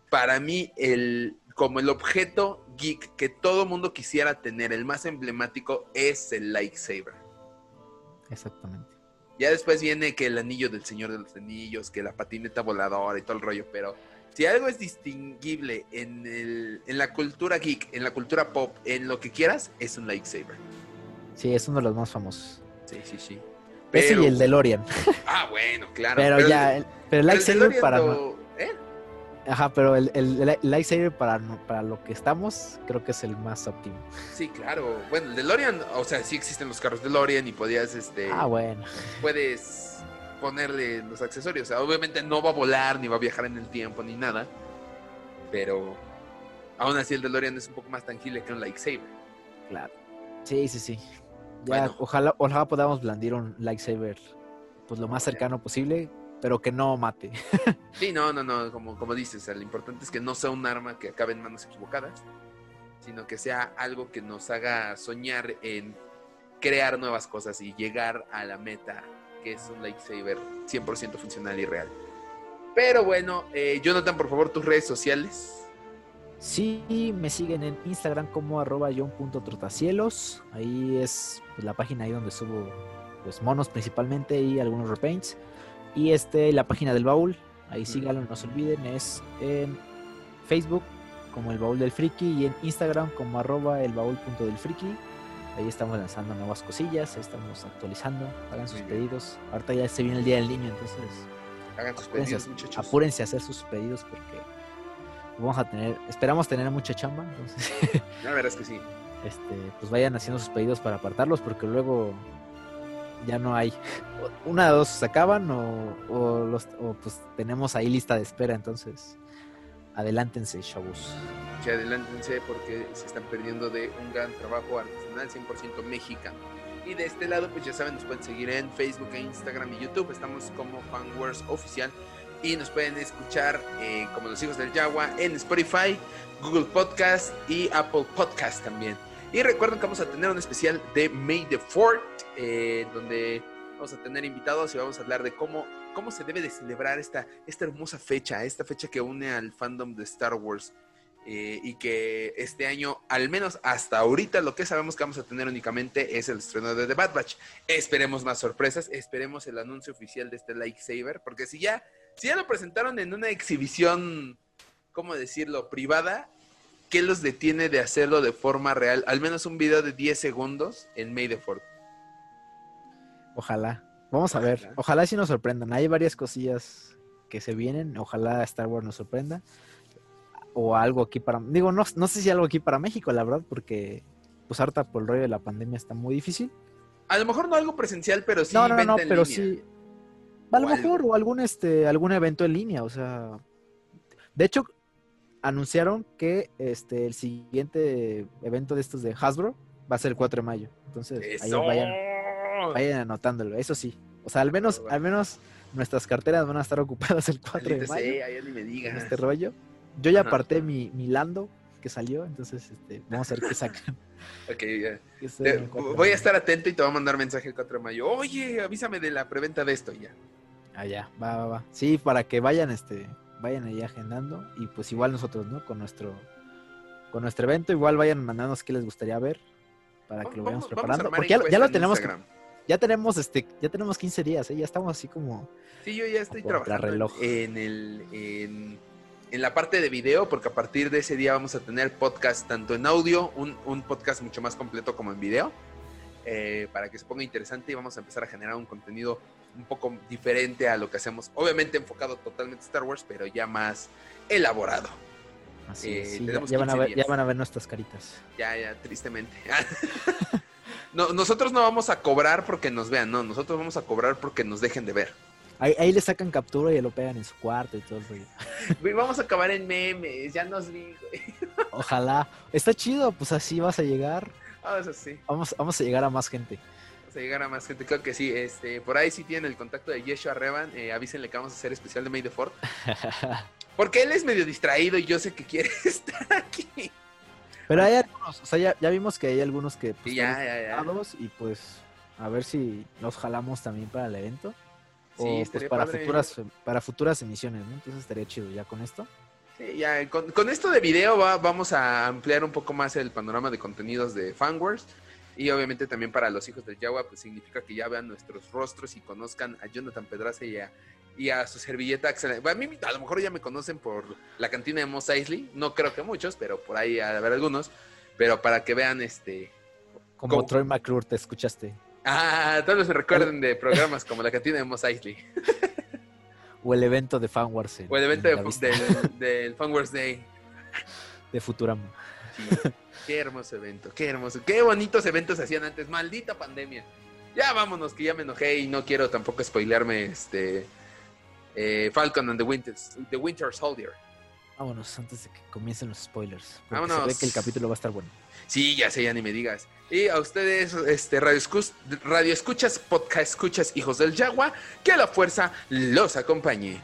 Para mí, el, como el objeto geek que todo mundo quisiera tener, el más emblemático, es el lightsaber. Exactamente. Ya después viene que el anillo del Señor de los Anillos, que la patineta voladora y todo el rollo, pero si algo es distinguible en, el, en, la cultura geek, en la cultura pop, en lo que quieras, es un lightsaber. Sí, es uno de los más famosos. Sí, sí, sí. Pero... Ese y el DeLorean. Ah, bueno, claro. Pero, pero ya, el, pero el lightsaber el para... Lo... ¿Eh? Ajá, pero el, el, el, lightsaber para, para lo que estamos, creo que es el más óptimo. Sí, claro. Bueno, el DeLorean, o sea, sí existen los carros DeLorean y podías, este... Ah, bueno. Puedes ponerle los accesorios. O sea, obviamente no va a volar, ni va a viajar en el tiempo, ni nada. Pero aún así el DeLorean es un poco más tangible que un lightsaber. Claro. Sí, sí, sí. Ya, bueno. ojalá, ojalá podamos blandir un lightsaber pues lo más cercano posible, pero que no mate. sí, no, no, no, como, como dices, lo importante es que no sea un arma que acabe en manos equivocadas, sino que sea algo que nos haga soñar en crear nuevas cosas y llegar a la meta que es un lightsaber 100% funcional y real. Pero bueno, eh, Jonathan, por favor, tus redes sociales. Sí, me siguen en Instagram como arroba john.trotacielos. Ahí es pues, la página ahí donde subo pues monos principalmente y algunos repaints. Y este, la página del baúl, ahí síganlo, no se olviden, es en Facebook como el baúl del friki y en Instagram como arroba el baúl punto del friki. Ahí estamos lanzando nuevas cosillas, ahí estamos actualizando, hagan sus pedidos. Ahorita ya se viene el día del niño, entonces Hagan sus apúrense, pedidos, muchachos. apúrense a hacer sus pedidos porque vamos a tener, esperamos tener mucha chamba, entonces La verdad es que sí. este, pues vayan haciendo sus pedidos para apartarlos porque luego ya no hay. Una de dos se acaban o, o los, o pues tenemos ahí lista de espera, entonces adelántense, chavos. Que adelántense porque se están perdiendo de un gran trabajo artesanal 100% mexicano. Y de este lado, pues ya saben, nos pueden seguir en Facebook, e Instagram y YouTube. Estamos como Fanwars Oficial. Y nos pueden escuchar eh, como los hijos del Yagua en Spotify, Google Podcast y Apple Podcast también. Y recuerden que vamos a tener un especial de May the 4th, eh, donde vamos a tener invitados y vamos a hablar de cómo, cómo se debe de celebrar esta, esta hermosa fecha, esta fecha que une al fandom de Star Wars. eh, y que este año, al menos hasta ahorita, lo que sabemos que vamos a tener únicamente es el estreno de The Bad Batch. Esperemos más sorpresas, esperemos el anuncio oficial de este Lightsaber, porque si ya, si ya lo presentaron en una exhibición, ¿cómo decirlo?, privada, ¿qué los detiene de hacerlo de forma real? Al menos un video de 10 segundos en May the 4th. Ojalá. Vamos a ver. Ojalá. Sí nos sorprendan. Hay varias cosillas que se vienen. Ojalá Star Wars nos sorprenda. O algo aquí para... Digo, no, no sé si algo aquí para México, la verdad, porque pues harta por el rollo de la pandemia está muy difícil. A lo mejor no algo presencial, pero sí no, no, no, en pero línea. sí. A lo mejor, o algún este, algún evento en línea, o sea. De hecho, anunciaron que este el siguiente evento de estos de Hasbro va a ser el 4 de mayo. Entonces, ahí ¡Eso! vayan, vayan anotándolo, eso sí. O sea, al menos, Bueno. al menos nuestras carteras van a estar ocupadas el 4 de mayo sea, ya ni me en digas. este rollo. Yo ya aparté mi, mi Lando que salió, entonces este, vamos a ver qué sacan. Ok, ya. Que sea Te- el 4 de voy a estar atento y te voy a mandar mensaje el 4 de mayo. Oye, avísame de la preventa de esto y ya. Ah, ya, va, va, va. Sí, para que vayan, este, vayan ahí agendando. Y pues igual nosotros, ¿no? Con nuestro, con nuestro evento, igual vayan mandándonos qué les gustaría ver. Para que lo vayamos Vamos- vamos a preparando. armar Porque ya, ya lo en tenemos. Ya tenemos, este, ya tenemos 15 días, ¿eh? Ya estamos así como. Sí, yo ya estoy trabajando en, en el en, en la parte de video, porque a partir de ese día vamos a tener podcast tanto en audio, un, un podcast mucho más completo como en video, eh, para que se ponga interesante y vamos a empezar a generar un contenido un poco diferente a lo que hacemos, obviamente enfocado totalmente a Star Wars, pero ya más elaborado. Así Eh, sí, ya, van a 15 ver, ya van a ver nuestras caritas. Ya, ya, tristemente. no, nosotros no vamos a cobrar porque nos vean, no, nosotros vamos a cobrar porque nos dejen de ver. Ahí, ahí le sacan captura y lo pegan en su cuarto y todo el rollo. Güey, vamos a acabar en memes, ya nos vi, güey. Ojalá. Está chido, pues así vas a llegar. Ah, eso sí. Vamos, vamos a llegar a más gente. Vamos a llegar a más gente, creo que sí. Este, por ahí si tienen el contacto de Yeshua Revan, eh, avísenle que vamos a hacer especial de May the Fourth. Porque él es medio distraído y yo sé que quiere estar aquí. Pero hay algunos, o sea, ya, ya vimos que hay algunos que pues, Y ya, ya, y pues a ver si los jalamos también para el evento. Sí, o pues para padre. futuras, para futuras emisiones, ¿no? Entonces estaría chido ya con esto. Sí, ya, con, con esto de video va- vamos a ampliar un poco más el panorama de contenidos de Fanwars. Y obviamente también para los hijos del Yagua, pues significa que ya vean nuestros rostros y conozcan a Jonathan Pedraza y a, y a su servilleta. A mí a lo mejor ya me conocen por la cantina de Mos Eisley. No creo que muchos, pero por ahí de haber algunos. Pero para que vean este... Como ¿Cómo? Troy McClure, te escuchaste. Ah, vez se recuerden de programas como la cantina de Mos Eisley. O el evento de Fan Wars. en- O el evento en de- del, del Fanwars Day. de Futurama. Sí, qué hermoso evento, qué hermoso. Qué bonitos eventos se hacían antes. Maldita pandemia. Ya vámonos, que ya me enojé y no quiero tampoco spoilearme este eh, Falcon and the Winter, the Winter Soldier. Vámonos antes de que comiencen los spoilers. Porque se Vámonos. ve que el capítulo va a estar bueno. Sí, ya sé, ya ni me digas. Y a ustedes, este, radio, radio escuchas, podcast escuchas, hijos del Yagua, que la fuerza los acompañe.